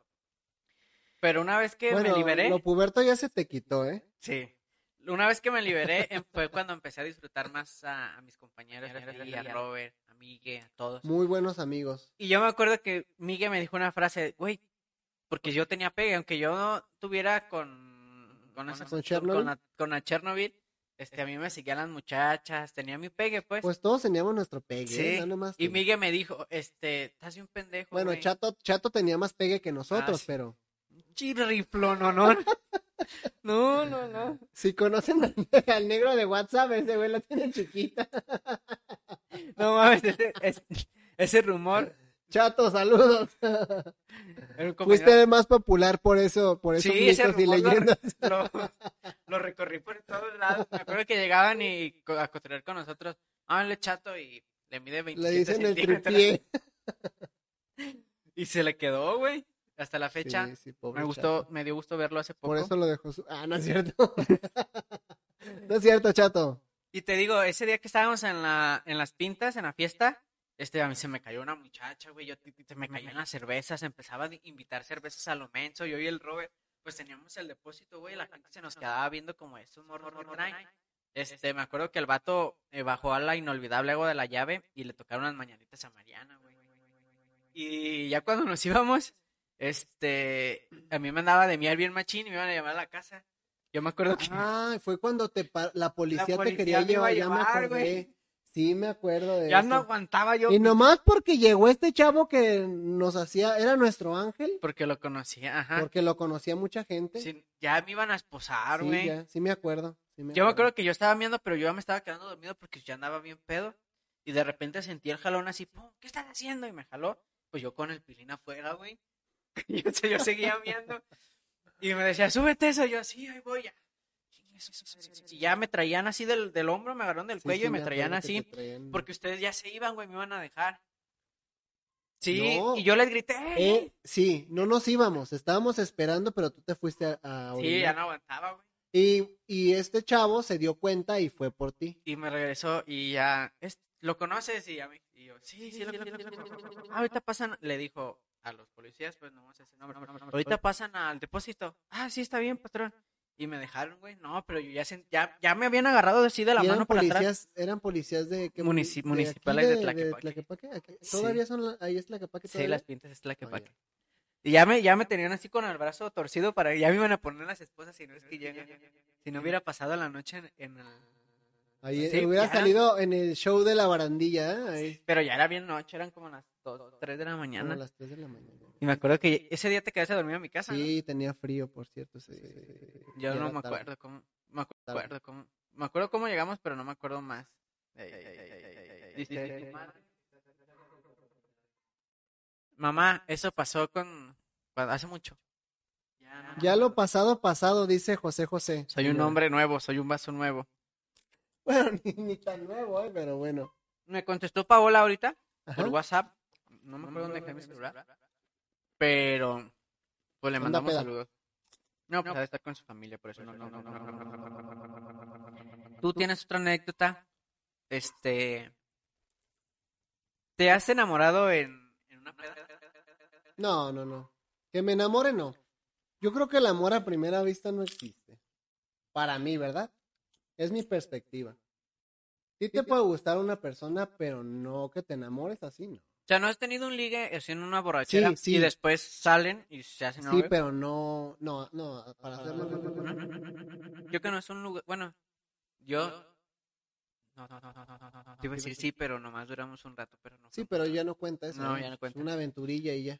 Pero una vez que Bueno, me liberé, lo puberto ya se te quitó, ¿eh? Sí. Una vez que me liberé em- fue cuando empecé a disfrutar más a, a mis compañeros, a, a Robert, a Migue, a todos. Muy buenos amigos. Y yo me acuerdo que Migue me dijo una frase, güey, porque yo tenía pegue, aunque yo no tuviera con con, esa- ¿Con Chernobyl? con la, con la Chernobyl, este, a mí me seguían las muchachas, tenía mi pegue, pues. Pues todos teníamos nuestro pegue, Sí, ¿eh? Nomás y tú. Migue me dijo, este, estás bien pendejo, Bueno, güey". Chato, Chato tenía más pegue que nosotros, Ah, sí. pero Chirriflo, no, no. No, no, no. si conocen al, al negro de WhatsApp, ese güey la tiene chiquita. No mames, ese, ese- ese rumor. Chato, saludos. Fuiste más popular por eso, por esos Sí, ese mitos y rumor lo, leyendas. lo, lo recorrí por todos lados. Me acuerdo que llegaban y a cotorrear con nosotros. Háganle chato y le mide 27 Le dicen el centímetros. tripié. Y se le quedó, güey. Hasta la fecha. Sí, sí, pobre me gustó, Chato. me dio gusto verlo hace poco. Por eso lo dejó su... Ah, no es cierto. no es cierto, Chato. Y te digo, ese día que estábamos en la, en las pintas, en la fiesta, este, a mí se me cayó una muchacha, güey, yo, se me caían las cervezas, empezaba a invitar cervezas a lo menso, yo y el Robert, pues teníamos el depósito, güey, la gente se nos quedaba viendo como estos morros que traen. Este, me acuerdo que el vato eh, bajó a la inolvidable agua de la llave y le tocaron unas mañanitas a Mariana, güey. Y ya cuando nos íbamos, este, a mí me andaba de miar bien machín y me iban a llamar a la casa. Yo me acuerdo que... Ah, fue cuando te la policía te quería llevar, ya me acordé. Sí, me acuerdo de Ya eso. no aguantaba yo. Y nomás porque llegó este chavo que nos hacía, era nuestro ángel, Porque lo conocía, ajá. porque lo conocía mucha gente. Sí, ya me iban a esposar, Sí, güey. ya, sí me acuerdo. sí me yo me acuerdo. que yo estaba viendo, pero yo ya me estaba quedando dormido porque ya andaba bien pedo. Y de repente sentí el jalón así, pum, ¿qué estás haciendo? Y me jaló. Pues yo con el pilín afuera, güey. Y yo, yo seguía viendo. Y me decía, súbete eso. Y yo, sí, ahí voy ya. Y ya me traían así del, del hombro, me agarraron del Sí, cuello sí y me traían así. traían. Porque ustedes ya se iban, güey, me iban a dejar. Sí, No. y yo les grité. "¡Ey, Eh, sí, no nos íbamos, estábamos esperando, pero tú te fuiste a, a Sí, ya no aguantaba, güey. y, y este chavo se dio cuenta y fue por ti. Y me regresó y ya, "Es- ¿lo conoces? Y, ya me- y yo, sí, sí, lo conozco. Ah, ahorita pasan, le dijo a los policías, pues no vamos a decir nombre. Ahorita pasan al depósito. Ah, sí, está bien, patrón. Y me dejaron, güey. No, pero yo ya, sent- ya, ya me habían agarrado así de la mano por atrás. policías, eran policías de ¿qué Munici- de aquí municipales de Tlaquepaque. Tlaquepaque? Aquí- Sí. Todavía son la- ahí es Tlaquepaque Sí, todavía? las pintas es la que Ah, pa' ya. que. Y ya me, ya me tenían así con el brazo torcido para, ya me iban a poner las esposas si no es que llegan. Si no hubiera pasado la noche en, en el... Ahí Sí, hubiera era- salido en el show de la barandilla, ¿eh? Ahí, Pero ya era bien noche, eran como las 2, 3 de la mañana. a las 3 de la mañana. Y me acuerdo que ese día te quedaste a dormir en mi casa, ¿no? Sí, tenía frío, por cierto. ese- Yo no me acuerdo cómo, me Tarde. acuerdo cómo, me acuerdo cómo llegamos, pero no me acuerdo más. Ey, ey, ey, Mamá, eso pasó con, hace mucho. Ya, no, Ya lo pasado, pasado, dice José José. Soy un hombre nuevo, soy un vaso nuevo. Bueno, ni, ni tan nuevo, ¿eh? Pero bueno. Me contestó Paola ahorita Ajá. por WhatsApp. No me acuerdo dónde dejé mi celular. Pero, pues le Anda mandamos peda. saludos. No, pues estar con su familia, por eso no, no, no, no, no, no, no. Tú tienes otra anécdota. Este. ¿Te has enamorado en, en una peda? No, no, no. Que me enamore, no. Yo creo que el amor a primera vista no existe. Para mí, ¿verdad? Es mi perspectiva. Sí te puede gustar una persona, pero no que te enamores así, no. O sea, ¿no has tenido un ligue en una borrachera Sí, sí. y después salen y se hacen Sí, novios? pero no, no, no, para hacerlo. no, no, no. Yo que no es un lugar, bueno, Yo. No, no, no, no, no, no, no. Te iba a decir sí, pero nomás duramos un rato, pero no. Sí, pero ya no cuenta eso. No, ¿eh? ya no cuenta. Es una aventurilla y ya.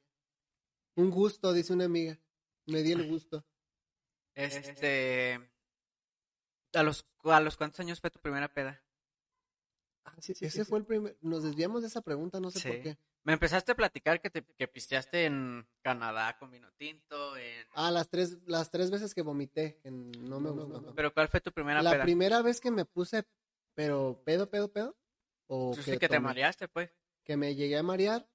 Un gusto, dice una amiga. Me di el gusto. Este. ¿A los, ¿A los cuántos años fue tu primera peda? Ah, sí, ese fue el primer. Nos desviamos de esa pregunta, no sé por qué. Me empezaste a platicar que te que pisteaste en Canadá con vino tinto, en... Ah, las tres, las tres veces que vomité, que no me gustó. Pero ¿cuál fue tu primera La peda? primera vez que me puse, pero pedo, pedo, pedo. O que te mareaste, pues. Que me llegué a marear.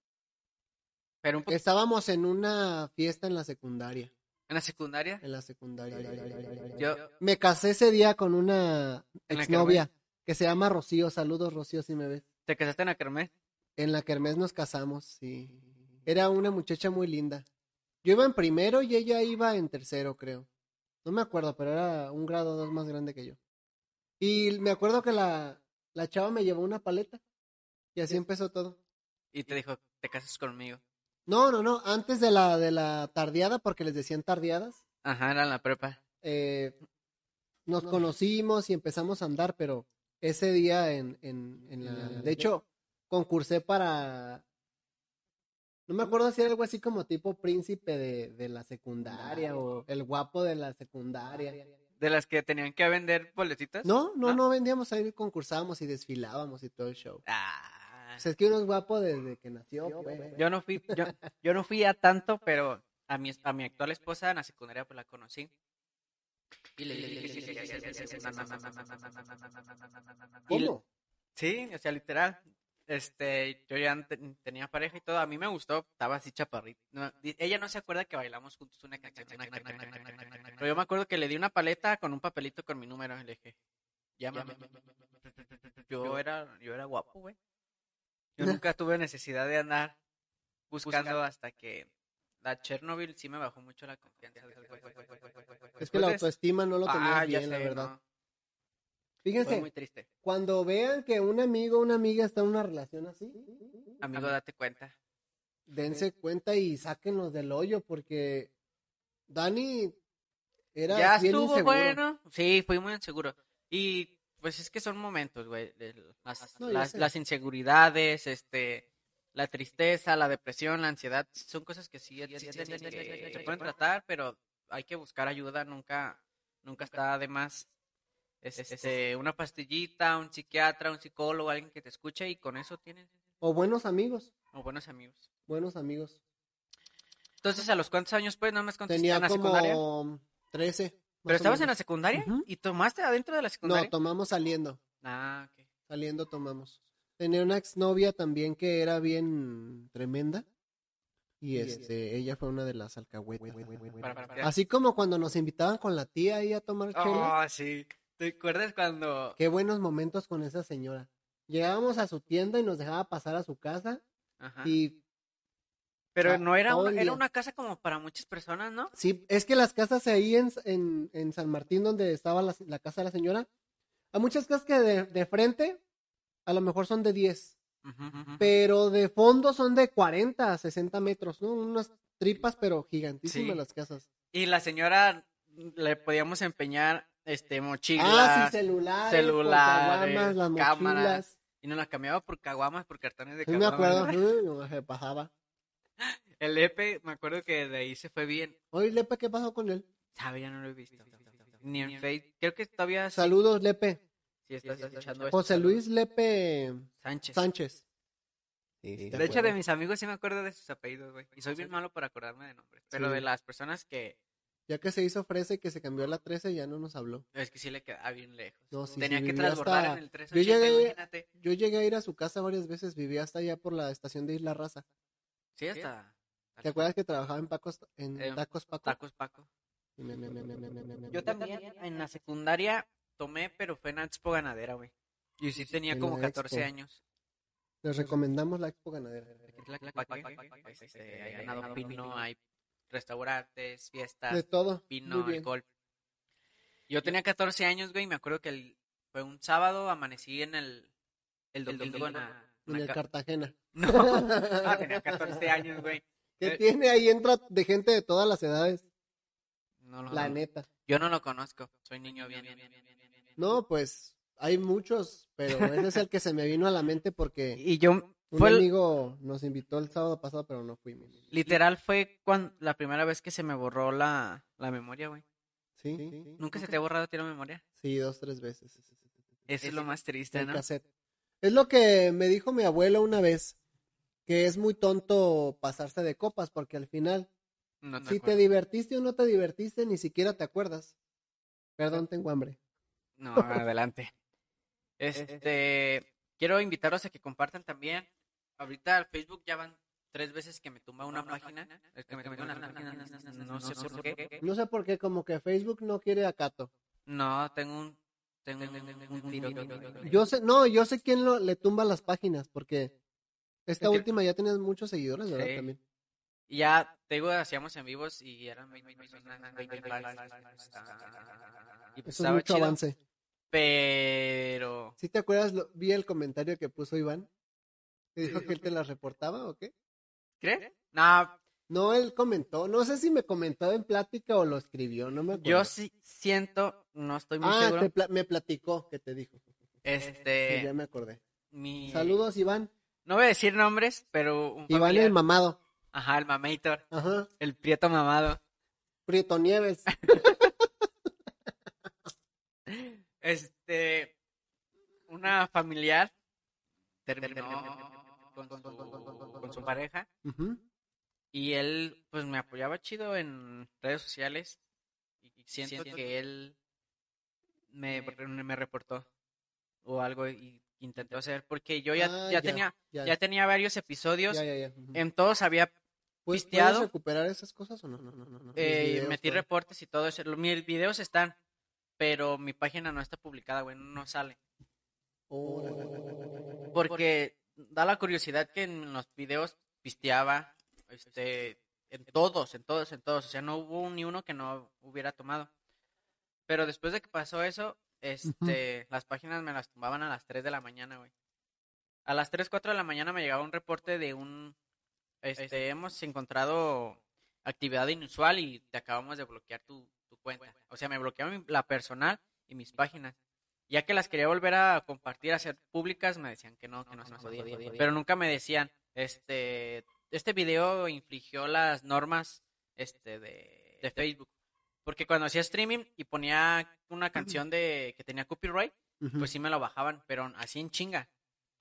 Pero un poco Estábamos en una fiesta en la secundaria. en la secundaria. En la secundaria. Yo, Me casé ese día con una ¿En la exnovia que se llama Rocío. Saludos, Rocío, si me ves. ¿te casaste en la Kermés? En la Kermés nos casamos, sí. Era una muchacha muy linda. Yo iba en primero y ella iba en tercero, creo. No me acuerdo, pero era un grado o dos más grande que yo. Y me acuerdo que la, la chava me llevó una paleta. Y así empezó todo. Y te dijo, te casas conmigo. No, no, no. Antes de la, de la tardeada, porque les decían tardeadas, Ajá, era en la prepa. eh, nos conocimos y empezamos a andar, pero ese día en, en, en la... De hecho, concursé para... No me acuerdo si era algo así como tipo príncipe de, de la secundaria o el guapo de la secundaria. De las que tenían que vender boletitas. No, no, ¿Ah? no vendíamos ahí, concursábamos y desfilábamos y todo el show. Ah, O sea, es que uno es guapo desde que nació, pues. yo no fui, yo, yo no fui a tanto, pero a mi, a mi actual esposa en la secundaria pues la conocí. ¿Cómo? Sí, o sea, literal. Este, yo ya te- tenía pareja y todo. A mí me gustó, estaba así chaparrita. Ella no se acuerda que bailamos juntos una canción. Pero yo me acuerdo que le di una paleta con un papelito con mi número y le dije, llámame. Yo era, yo era guapo, güey. Yo nunca tuve necesidad de andar buscando hasta que la Chernobyl sí me bajó mucho la confianza. Es que la autoestima no lo tenía Ah, ya bien, la verdad. no. Fíjense, muy triste. cuando vean que un amigo o una amiga está en una relación así, Amigo, date cuenta. dense cuenta y sáquenlos del hoyo, porque Dani era ya bien estuvo inseguro. bueno. Sí, fui muy inseguro. Y pues es que son momentos, güey. No, las inseguridades, este, la tristeza, la depresión, la ansiedad, son cosas que sí que se pueden tratar, pero hay que buscar ayuda. Nunca, nunca está de más. Este, una pastillita, un psiquiatra, un psicólogo, alguien que te escuche y con eso tienes O buenos amigos, o buenos amigos. buenos amigos. Entonces, ¿a los cuántos años pues más contestaste Tenía en la secundaria? como 13. ¿Pero estabas en la secundaria? ¿Y tomaste adentro de la secundaria? No, tomamos saliendo, ah, ok. saliendo tomamos. Tenía una exnovia también que era bien tremenda. Y este, ella fue una de las alcahuetas. Para. Así como cuando nos invitaban con la tía ahí a tomar. Oh, sí. ¿Te acuerdas cuando...? Qué buenos momentos con esa señora. Llegábamos a su tienda y nos dejaba pasar a su casa Ajá. y Pero Ah, no era una, era una casa como para muchas personas, ¿no? sí, es que las casas ahí en, en, en San Martín donde estaba la, la casa de la señora, hay muchas casas que de, de frente a lo mejor son de 10, Ujú, ujú. pero de fondo son de 40, 60 metros, ¿no? Unas tripas pero gigantísimas Sí. las casas. Y la señora le podíamos empeñar este mochilas Ah, sí, celulares, celulares, caguamas, las cámaras. mochilas. y nos la cambiaba por caguamas, por cartones de Sí me caguamas. acuerdo, uy, no, se pasaba. El Epe, me acuerdo que de ahí se fue bien. Oye, Lepe, ¿qué pasó con él? Sabe, ya no lo he visto. Ni en Facebook. Creo que todavía sí, Saludos, Lepe. Sí estás escuchando esto. José Luis Lepe Sánchez. Sánchez. De hecho, de mis amigos sí me acuerdo de sus apellidos, güey. Y soy bien malo por acordarme de nombres. Pero Sí. de las personas que... Ya que se hizo fresa y que se cambió a la 13, ya no nos habló. Es que sí le quedaba bien lejos. No, sí, Tenía sí, que transbordar hasta- en el 380, Yo llegué- imagínate. Yo llegué a ir a su casa varias veces, vivía hasta allá por la estación de Isla Raza. Sí, hasta... ¿Te acuerdas que trabajaba en Pacos, en Eh, Tacos Paco? Tacos Paco. Yo también en la secundaria tomé, pero fue en la Expo Ganadera, güey. Y sí tenía En como la 14 Expo. años. Les recomendamos la Expo Ganadera. Es la que pagué, este, hay ganado vino, hay restaurantes, fiestas, De todo. bien. alcohol. Yo tenía 14 años, güey, y me acuerdo que el- fue un sábado, amanecí en el, el domingo en la... En el ca- Cartagena. No, ah, tenía 14 años, güey. ¿Qué Eh, tiene? Ahí entra de gente de todas las edades. No, lo- La neta. Yo no lo conozco, soy niño bien, bien, bien, bien, bien, bien, bien. No, pues Hay muchos, pero ese es el que se me vino a la mente porque Y yo, un fue el- amigo nos invitó el sábado pasado, pero no fuimos. literal fue cuando, la primera vez que se me borró la, la memoria, güey. Sí, ¿Nunca se te ha borrado la memoria? Sí, dos, tres veces. Eso es lo más triste, ¿no? cassette. Es lo que me dijo mi abuelo una vez, que es muy tonto pasarse de copas, porque al final, No te si te divertiste o no te divertiste, ni siquiera te acuerdas. Perdón, tengo hambre. No, adelante. Este, quiero invitarlos a que compartan también. Ahorita al Facebook ya van tres veces que me tumba una página. No sé por qué. No sé por qué, como que Facebook no quiere a Cato. No, tengo un, tengo un, tiro. Yo sé, no, yo sé quién lo, le tumba las páginas, porque esta última ya tienes muchos seguidores, ¿verdad? Sí. También. Y ya, te digo, hacíamos en vivos y eran 20 personas, 20 likes. Y pues Eso es mucho chido, avance. Pero ¿Sí te acuerdas? Lo- vi el comentario que puso Iván. Que dijo que él te las reportaba o qué? ¿crees? No, No, él comentó. No sé si me comentó en plática o lo escribió, no me acuerdo. yo sí siento, no estoy muy ah, seguro. te pla- me platicó que te dijo. Sí, Este, ya me acordé. mi... Saludos, Iván. No voy a decir nombres, pero un Iván familiar- el mamado. Ajá, el mamator, Ajá. el prieto mamado. Prieto Nieves. Este, una familiar terminó con su, con su pareja y él, pues, me apoyaba chido en redes sociales y siento que él me, me reportó o algo y intentó hacer porque yo ya, Ah, ya tenía ya, ya tenía varios episodios, ya, ya, ya. Ujú. en todos había ¿Puedes- pisteado. ¿Puedes recuperar esas cosas o no? No, no, no. no. Eh, videos, metí todo. reportes y todo eso. Mis videos están, pero mi página no está publicada, güey, no sale. Órale. Porque da la curiosidad que en los videos pisteaba, este, en todos, en todos, en todos. O sea, no hubo ni uno que no hubiera tomado. Pero después de que pasó eso, este, las páginas me las tumbaban a las 3 de la mañana, güey. A las 3, 4 de la mañana me llegaba un reporte de un, este, hemos encontrado actividad inusual y te acabamos de bloquear tu, tu cuenta. O sea, me bloquearon mi- la personal y mis páginas. Ya que las quería volver a compartir, a hacer públicas, me decían que no, que no se podía. Pero nunca me decían, este, este video infligió las normas, este, de, de Facebook. Porque cuando hacía streaming y ponía una canción de que tenía copyright, pues sí me lo bajaban, pero así en chinga.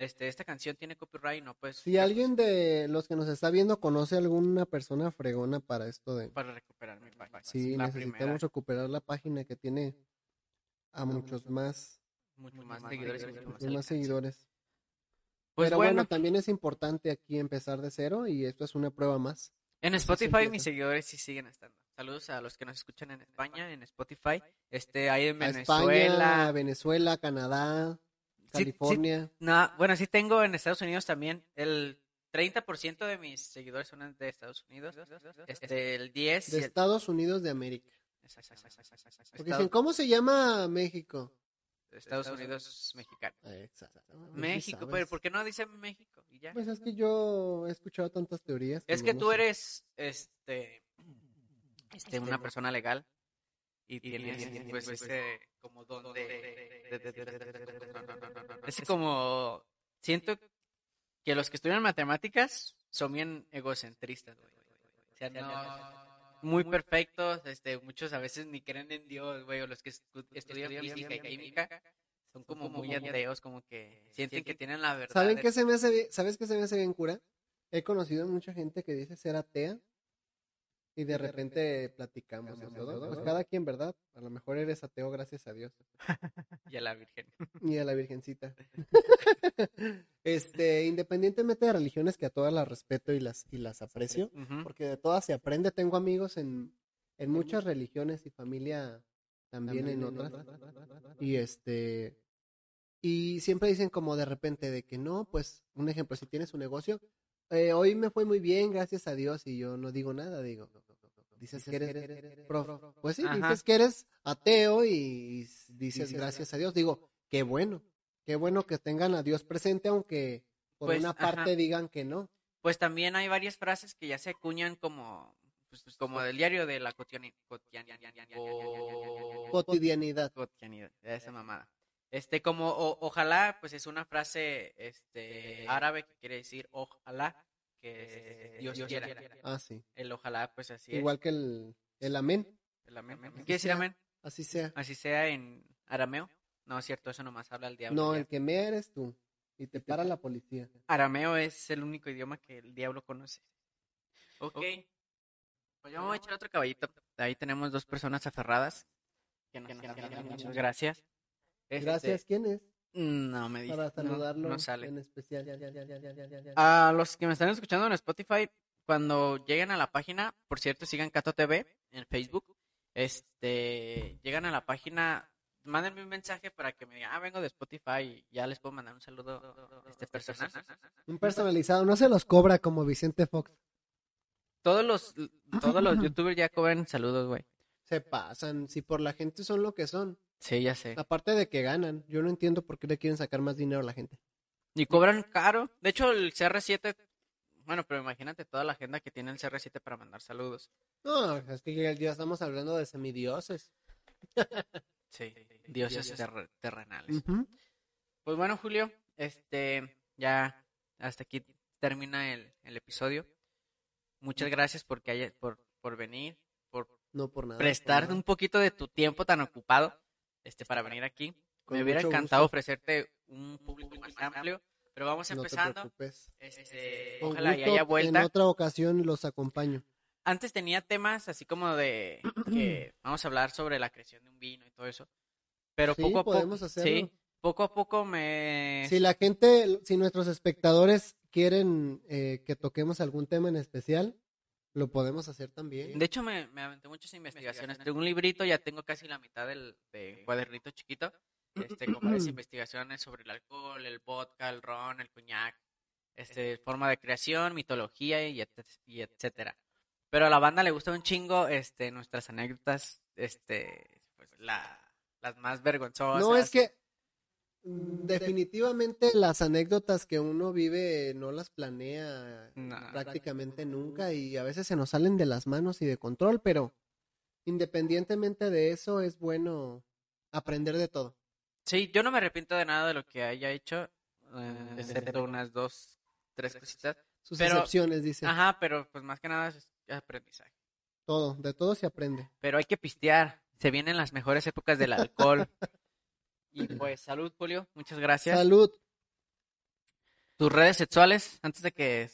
Este, esta canción tiene copyright, no pues Si alguien de los que nos está viendo conoce alguna persona fregona para esto de... para recuperar mi página. Sí, la necesitamos primera, recuperar la página que tiene a muchos más, mucho más seguidores, más muchos más seguidores. Pues Pero bueno, bueno, también es importante aquí empezar de cero y esto es una prueba más. en Spotify mis seguidores sí siguen estando. Saludos a los que nos escuchan en España, en Spotify, este, ahí en Venezuela. España, Venezuela, Canadá, Sí, sí, California. No, bueno, sí tengo en Estados Unidos también. El 30% de mis seguidores son de Estados Unidos. Este, el 10 de el- Estados Unidos de América. Porque dicen, Estados, ¿cómo se llama México? Estados Unidos mexicano. Exacto. Ah, sí México, pero. ¿por qué no dicen México? Y ya. Pues es que yo he escuchado tantas teorías. Es que no tú sé. eres este este una persona legal y tienes pues ese como don de, ese como siento que los que estudian matemáticas son bien egocentristas, güey. O sea, no muy perfectos, este muchos a veces ni creen en Dios, güey, o los que estu- estudian física y química son como muy ateos, como que sienten que tienen la verdad. ¿Saben qué se me hace bien? ¿Sabes qué se me hace bien cura? He conocido mucha gente que dice ser atea y de repente platicamos todo. Pues cada quien, ¿verdad? A lo mejor eres ateo gracias a Dios y a la Virgen. y a la Virgencita. este, independientemente de religiones que a todas las respeto y las y las aprecio, porque de todas se aprende. Tengo amigos en, en muchas religiones y familia también en otras. Y este y siempre dicen como de repente de que no, pues un ejemplo, si tienes un negocio, eh, hoy me fue muy bien, gracias a Dios, y yo no digo nada, digo, dices que eres, prof. pues sí, Ajá. dices que eres ateo y dices gracias a Dios, digo, qué bueno, qué bueno que tengan a Dios presente, aunque por Pues, una ajá. parte digan que no. Pues también hay varias frases que ya se acuñan como, pues, como del diario de la cotidiani- cotidiani- Cotidianidad. cotidianidad, esa mamada. Este, como o- ojalá, pues es una frase este, árabe que quiere decir ojalá, que Dios, quiera. Ah, sí. El ojalá, pues así Igual que el, el amén. es. El amén. ¿Qué Así quiere decir sea. amén? Así sea. Así sea en arameo. No es cierto, eso nomás habla el diablo. No, el que me eres tú. Y te para la policía. Arameo es el único idioma que el diablo conoce. Ok. Pues yo me voy a echar otro caballito. Ahí tenemos dos personas aferradas. Que nos, que nos- muchas gracias. Este, Gracias, ¿quién es? No me dice. Para saludarlo No, sale. en especial. Ya, ya, ya. A los que me están escuchando en Spotify, cuando lleguen a la página, por cierto, sigan Cato TV en Facebook. Este, llegan a la página, mándenme un mensaje para que me digan, ah, vengo de Spotify y ya les puedo mandar un saludo este personal. Un personalizado. No se los cobra como Vicente Fox. Todos los, todos los youtubers ya cobran saludos, güey. Se pasan. Si por la gente son lo que son. Sí, ya sé. Aparte de que ganan. Yo no entiendo por qué le quieren sacar más dinero a la gente. Y cobran caro. De hecho, el CR7, bueno, pero imagínate toda la agenda que tiene el CR7 para mandar saludos. No, es que ya, estamos hablando de semidioses. Sí, dioses terre- terrenales. Pues bueno, Julio, este, ya hasta aquí termina el, el episodio. Muchas gracias porque haya, por, por venir, No por nada. prestar por nada. un poquito de tu tiempo tan ocupado este, para venir aquí. Con Me hubiera encantado gusto. ofrecerte un público más amplio, pero vamos No empezando. Este, Con ojalá y gusto, haya vuelta. En otra ocasión los acompaño. Antes tenía temas así como de que vamos a hablar sobre la creación de un vino y todo eso. Pero Sí, poco a poco, podemos hacerlo. sí, poco a poco me Si la gente, si nuestros espectadores quieren eh, que toquemos algún tema en especial, lo podemos hacer también. De hecho, me, me aventé muchas investigaciones. Tengo un librito, ya tengo casi la mitad del de cuadernito chiquito, este, con varias investigaciones sobre el alcohol, el vodka, el ron, el coñac, este, forma de creación, mitología y, et- y etcétera. Pero a la banda le gusta un chingo, este, nuestras anécdotas, este, pues la, las más vergonzosas. No, es que definitivamente las anécdotas que uno vive no las planea prácticamente nunca y a veces se nos salen de las manos y de control, pero independientemente de eso es bueno aprender de todo. Sí, yo no me arrepiento de nada de lo que haya hecho, eh, excepto unas dos, tres cositas. Sus Pero- excepciones, dice. Ajá, pero pues más que nada es aprendizaje. Todo, de todo se aprende. Pero hay que pistear. Se vienen las mejores épocas del alcohol. y pues salud, Julio. Muchas gracias. Salud. Tus redes sexuales, antes de que...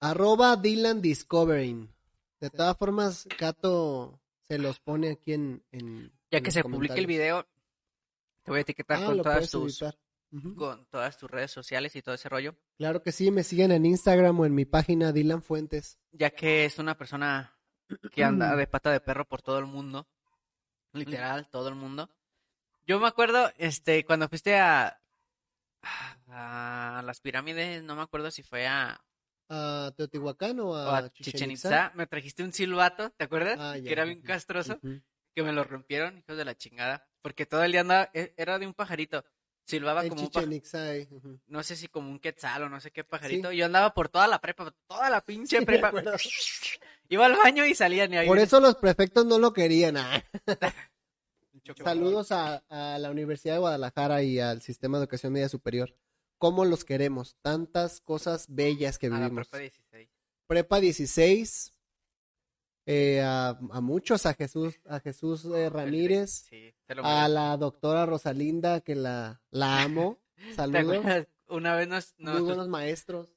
Arroba Dylan Discovering. De todas formas, Cato se los pone aquí en. en- Ya en que se publique el video, te voy a etiquetar Ah, con, todas tus, con todas tus redes sociales y todo ese rollo. Claro que sí, me siguen en Instagram o en mi página Dylan Fuentes. Ya que es una persona que anda de pata de perro por todo el mundo. Literal, todo el mundo. Yo me acuerdo, este, cuando fuiste a, a las pirámides, no me acuerdo si fue a, ¿A Teotihuacán o o a, a Chichen Chichen Itza? Itza, me trajiste un silbato, ¿te acuerdas? Ah, ya, que era bien castroso, que me lo rompieron, hijos de la chingada, porque todo el día andaba, e- era de un pajarito, silbaba como un Chichen pajarito, Itza, eh, no sé si como un quetzal o no sé qué pajarito, Sí. yo andaba por toda la prepa, toda la pinche Sí, prepa, iba al baño y salía ni ahí. Por eso los prefectos no lo querían. ah. Saludos a, a la Universidad de Guadalajara y al Sistema de Educación Media Superior. ¿Cómo los queremos? Tantas cosas bellas que a la vivimos. prepa 16. Prepa 16, eh, a, a muchos, a Jesús, a Jesús eh, Ramírez, Sí, a la doctora Rosalinda, que la, la amo. ¿Te Saludos. Una vez nos, nos- Muy buenos maestros.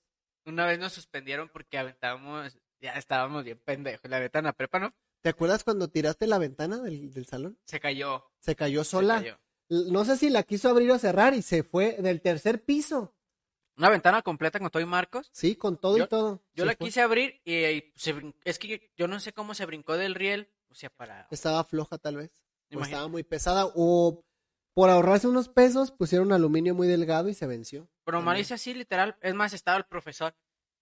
una vez nos suspendieron porque aventábamos, ya estábamos bien pendejos, la neta en la prepa, ¿no? ¿Te acuerdas cuando tiraste la ventana del, del salón? Se cayó. Se cayó se sola. cayó. No sé si la quiso abrir o cerrar y se fue del tercer piso. Una ventana completa con todo y marcos. Sí, con todo Yo- y todo. Yo Se la fue. quise abrir y, y se brin- es que yo no sé cómo se brincó del riel, o sea, para... Estaba floja tal vez. O estaba muy pesada. O por ahorrarse unos pesos pusieron aluminio muy delgado y se venció. Pero mal hice así, literal. Es más, estaba el profesor.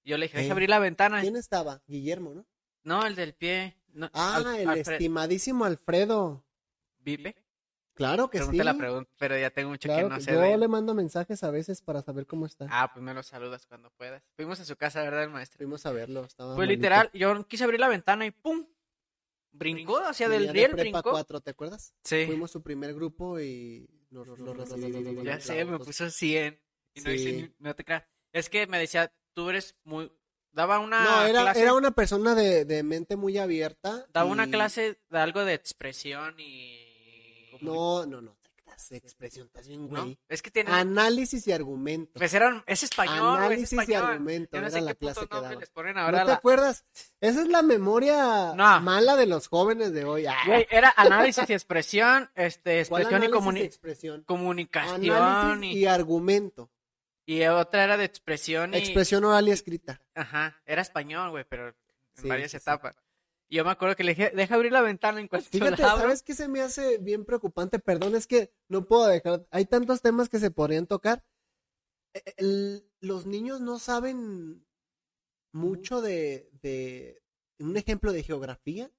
Yo le dije, deja abrir la ventana. ¿Quién estaba? Guillermo, ¿no? No, el del pie. No, Ah, Al- el Alfred- estimadísimo Alfredo. ¿Vive? Claro que Pregunté sí. la pregunta, pero ya tengo mucho Claro que no que- sé yo de le mando mensajes a veces para saber cómo está. Ah, pues me lo saludas cuando puedas. Fuimos a su casa, ¿verdad, el maestro? Fuimos a verlo. Estaba Pues literal, yo quise abrir la ventana y ¡pum! Brincó, o sea, Venía del de riel prepa brincó. 4, ¿te acuerdas? Sí. Fuimos su primer grupo y lo, lo recibí. con Ya sé, me puso 100. Y no hice Sí. ni- no te creas. Es que me decía, tú eres muy. Daba una No, era, clase. era una persona de, de mente muy abierta. Daba una y- clase de algo de expresión y. No, no, no. de expresión, estás bien, ¿no? güey. Es que tiene. Análisis y argumento. Pues eran, es español, es Análisis y argumento, no era la clase que nombre daba. les ponen ¿No te la- acuerdas? Esa es la memoria No. mala de los jóvenes de hoy. Ah, Güey, era análisis y expresión, este, ¿cuál expresión y, comuni- expresión? comunicación Análisis y, y argumento. Y otra era de expresión y... Expresión oral y escrita. Ajá, era español, güey, pero en Sí, varias sí, sí. etapas. Y yo me acuerdo que le dije, deja abrir la ventana en cuanto Fíjate, la abro. ¿sabes qué se me hace bien preocupante? Perdón, es que no puedo dejar. Hay tantos temas que se podrían tocar. Eh, el- los niños no saben mucho de, de un ejemplo de geografía.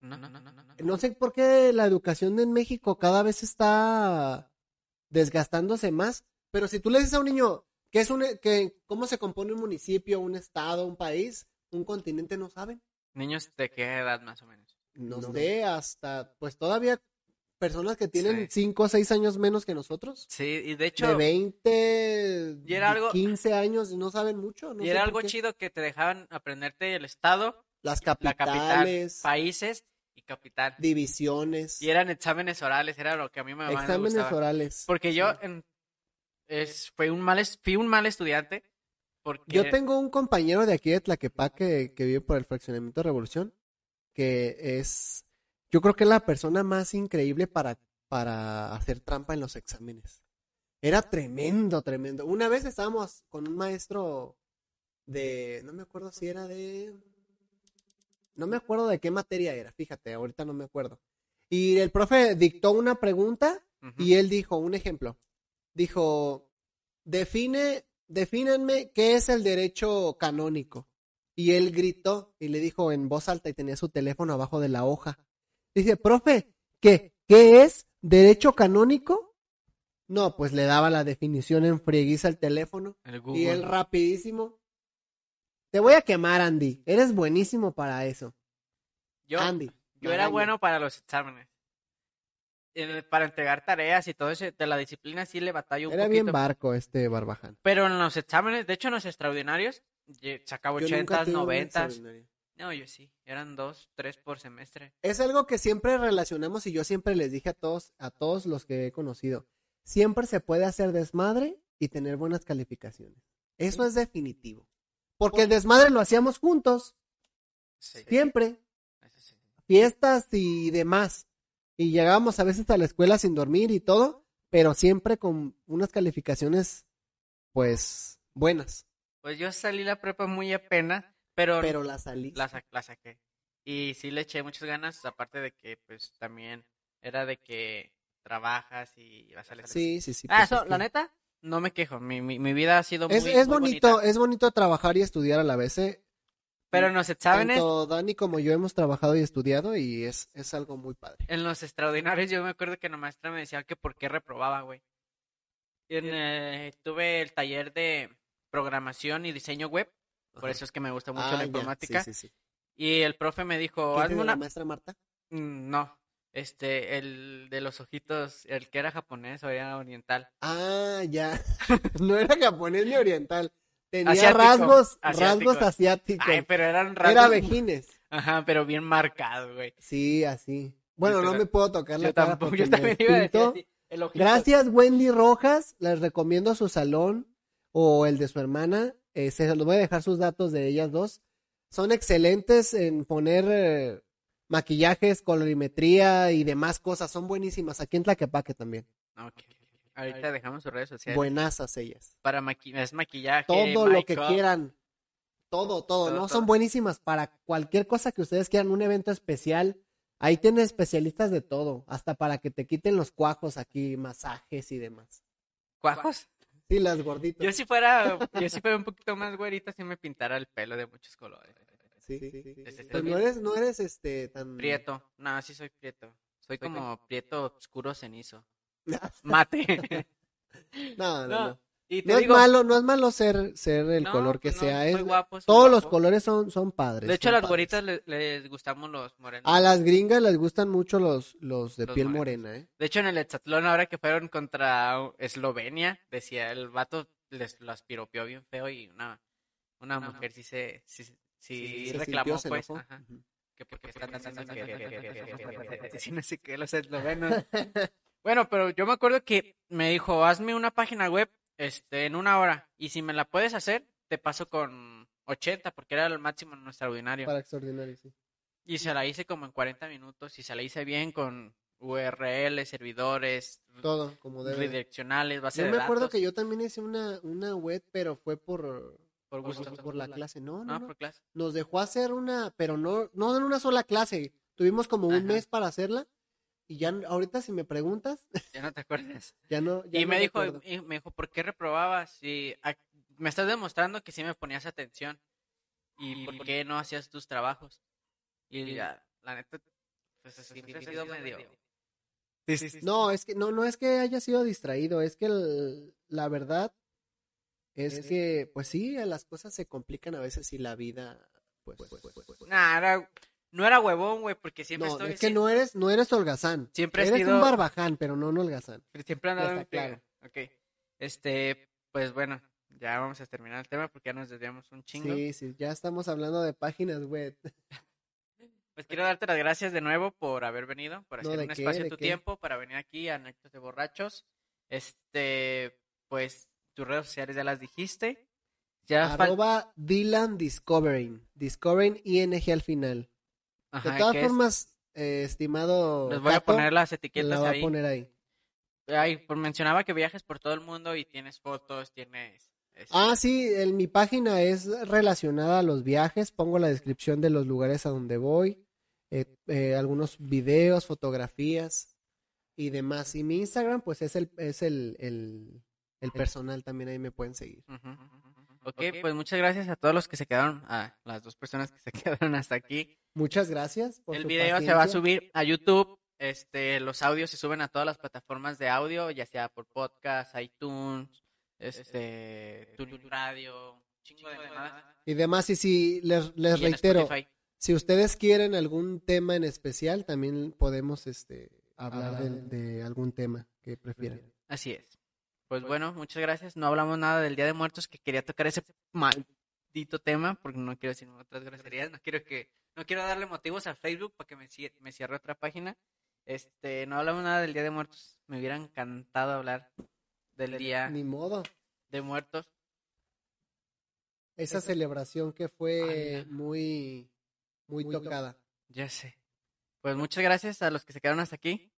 No, no, no, no, no. No sé por qué la educación en México cada vez está desgastándose más, pero si tú le dices a un niño qué es un, que, cómo se compone un municipio, un estado, un país, un continente, no saben. Niños de qué edad más o menos. No, sé, hasta, pues todavía personas que tienen Sí. 5 o 6 años menos que nosotros, Sí, y de hecho, de 20, Y era algo- 15 años, no saben mucho. No y sé era algo qué. chido que te dejaban aprenderte el estado, Las la capital, capitales, países y capital. divisiones, Y eran exámenes orales, era lo que a mí me, exámenes gustaba. orales. Porque yo Sí. en- es, fue un mal, fui un mal estudiante. Porque Yo tengo un compañero de aquí de Tlaquepaque que vive por el fraccionamiento Revolución, que es, yo creo que es la persona más increíble para, para hacer trampa en los exámenes. Era tremendo, tremendo. Una vez estábamos con un maestro de, no me acuerdo si era de, no me acuerdo de qué materia era, fíjate, ahorita no me acuerdo. Y el profe dictó una pregunta y él dijo, un ejemplo, dijo, define, defínenme qué es el derecho canónico. Y él gritó y le dijo en voz alta y tenía su teléfono abajo de la hoja. Dice, profe, ¿qué? ¿Qué es derecho canónico? No, pues le daba la definición en frieguiza al teléfono El y él rapidísimo. Te voy a quemar, Andy. Eres buenísimo para eso. yo, Andy. yo era bueno para los exámenes. En- para entregar tareas y todo eso, de la disciplina sí le batallo un Era bien poquito. barco este Barbaján. Pero en los exámenes, de hecho en los extraordinarios, sacaba Yo nunca 80, tuve un 90. extraordinario. No, yo sí, eran dos, tres por semestre. Es algo que siempre relacionamos y yo siempre les dije a todos, a todos los que he conocido. Siempre se puede hacer desmadre y tener buenas calificaciones. Eso es definitivo. Porque el desmadre lo hacíamos juntos, Sí, siempre, sí. fiestas y demás. Y llegábamos a veces a la escuela sin dormir y todo, pero siempre con unas calificaciones, pues, buenas. Pues yo salí la prepa muy apenas, pero, Pero la salí. la, sa- la saqué. Y sí le eché muchas ganas, aparte de que pues también era de que trabajas y vas a la Sí, sí, sí. Ah, pues, eso, es la que- neta, no me quejo. Mi, mi, mi vida ha sido muy, Es, es muy bonito, bonita. es bonito trabajar y estudiar a la vez. ¿eh? Pero en los exámenes, Tanto Dani como yo hemos trabajado y estudiado y es, es algo muy padre. en los extraordinarios, yo me acuerdo que la maestra me decía que por qué reprobaba, güey. En, eh, tuve el taller de programación y diseño web, por eso es que me gusta mucho Ah, la informática. Sí, sí, sí. Y el profe me dijo, ¿Quién hazme era la una... maestra Marta? Mm, No, este, el de los ojitos, el que era japonés o era oriental. Ah, ya. no era japonés ni oriental. Tenía Asiático, rasgos, asiático. rasgos asiáticos. Ay, pero eran Era rasgos- vejines. Ajá, pero bien marcado, güey. Sí, así. Bueno, no me puedo tocar la Yo cara tampoco, yo también iba a decir despinto. así, el ojito. Gracias, Wendy Rojas. Les recomiendo su salón o el de su hermana. Eh, se los voy a dejar sus datos de ellas dos. Son excelentes en poner eh, maquillajes, colorimetría y demás cosas. Son buenísimas. Aquí en Tlaquepaque también. Ok. Ahorita dejamos sus redes sociales. Buenasas ellas. Para maqui es maquillaje, Todo lo que quieran. Todo, todo, Todo, ¿no? todo. Son buenísimas para cualquier cosa que ustedes quieran, un evento especial. Ahí tienen especialistas de todo, hasta para que te quiten los cuajos aquí, masajes y demás. ¿Cuajos? Sí, las gorditas. Yo si fuera, yo si fuera un poquito más güerita, si me pintara el pelo de muchos colores. Sí, sí, sí. Pues el no eres, no eres este tan Prieto. No, sí soy prieto. Soy como prieto oscuro cenizo. No, Mate. no, no. No. no. Y te No es malo, no es malo ser, ser el no, color que pues no, sea. es- guapo, es muy todos los colores son, son padres. De hecho, a las güeritas le- les, gustamos los morenos. A las gringas les gustan mucho los, los de Los piel morenos. morena, ¿eh? De hecho, en el Hexatlón, ahora que fueron contra Eslovenia, decía el vato les lo aspiropió bien feo y una, una mujer sí se sí, sí, Sí, reclamó, se pues, ajá, que porque están diciendo que, que- que- que- que- que- sí, no sé qué, los eslovenos. Bueno, pero yo me acuerdo que me dijo, hazme una página web este, en una hora y si me la puedes hacer, te paso con 80 porque era el máximo en nuestro ordinario. Para extraordinario, sí. Y se la hice como en 40 minutos y se la hice bien con URL, servidores, Todo, como debe. de. redireccionales, base Yo de me acuerdo datos, que yo también hice una, una web, pero fue por, por gusto. por la clase. No, no, No, no. por clase. Nos dejó hacer una, pero no, no en una sola clase. Tuvimos como un mes para hacerla. Y ya ahorita si me preguntas, Ya no te acuerdas. ya no. ya Y no me dijo, y me dijo, ¿por qué reprobabas? Y a- me estás demostrando que sí me ponías atención. ¿Y por qué no hacías tus trabajos? Y ya, la neta, pues sí, sí ha sido medio... No, es que no, no es que haya sido distraído, es que el- la verdad es que, pues sí, las cosas se complican a veces y la vida, pues, pues, pues, pues, pues. Nah, era- no era huevón, güey, porque siempre No, estoy... es que no eres, no eres holgazán. Siempre eres sido- un barbaján, pero no un holgazán. Siempre han dado está en claro. Ok. Este, pues bueno, ya vamos a terminar el tema porque ya nos desviamos un chingo. Sí, sí, ya estamos hablando de páginas web. Pues quiero darte las gracias de nuevo por haber venido, por hacer ¿de un qué? espacio ¿De tu qué? tiempo para venir aquí a Anécdotas de Borrachos. Este, pues tus redes sociales ya las dijiste. Ya Arroba Dylan Discovering. Discovering ING al final. Ajá, de todas es- formas, eh, estimado. les voy a poner las la etiquetas va a ahí. poner ahí. Ay, pues mencionaba que viajes por todo el mundo y tienes fotos, tienes... este, Ah, sí, en mi página es relacionada a los viajes. Pongo la descripción de los lugares a donde voy, eh, eh, algunos videos, fotografías y demás. Y mi Instagram, pues es el, es el, el, el personal también ahí me pueden seguir. Ujú. Ok, pues muchas gracias a todos los que se quedaron, a las dos personas que se quedaron hasta aquí. Muchas gracias por El su video se va a subir a YouTube. Este, los audios se suben a todas las plataformas de audio, ya sea por podcast, iTunes, este, Radio, chingo de nada. Y demás, y si les, les Y reitero, si ustedes quieren algún tema en especial, también podemos este, hablar de, de algún tema que prefieran. Así es. Pues bueno, muchas gracias. No hablamos nada del Día de Muertos, que quería tocar ese maldito tema, porque no quiero decir otras groserías, no quiero que, no quiero darle motivos a Facebook para que me, me cierre otra página. Este, no hablamos nada del Día de Muertos. Me hubiera encantado hablar del Día Ni modo. de Muertos. Esa celebración que fue Ala. muy, muy Muy to- tocada. Ya sé. Pues muchas gracias a los que se quedaron hasta aquí.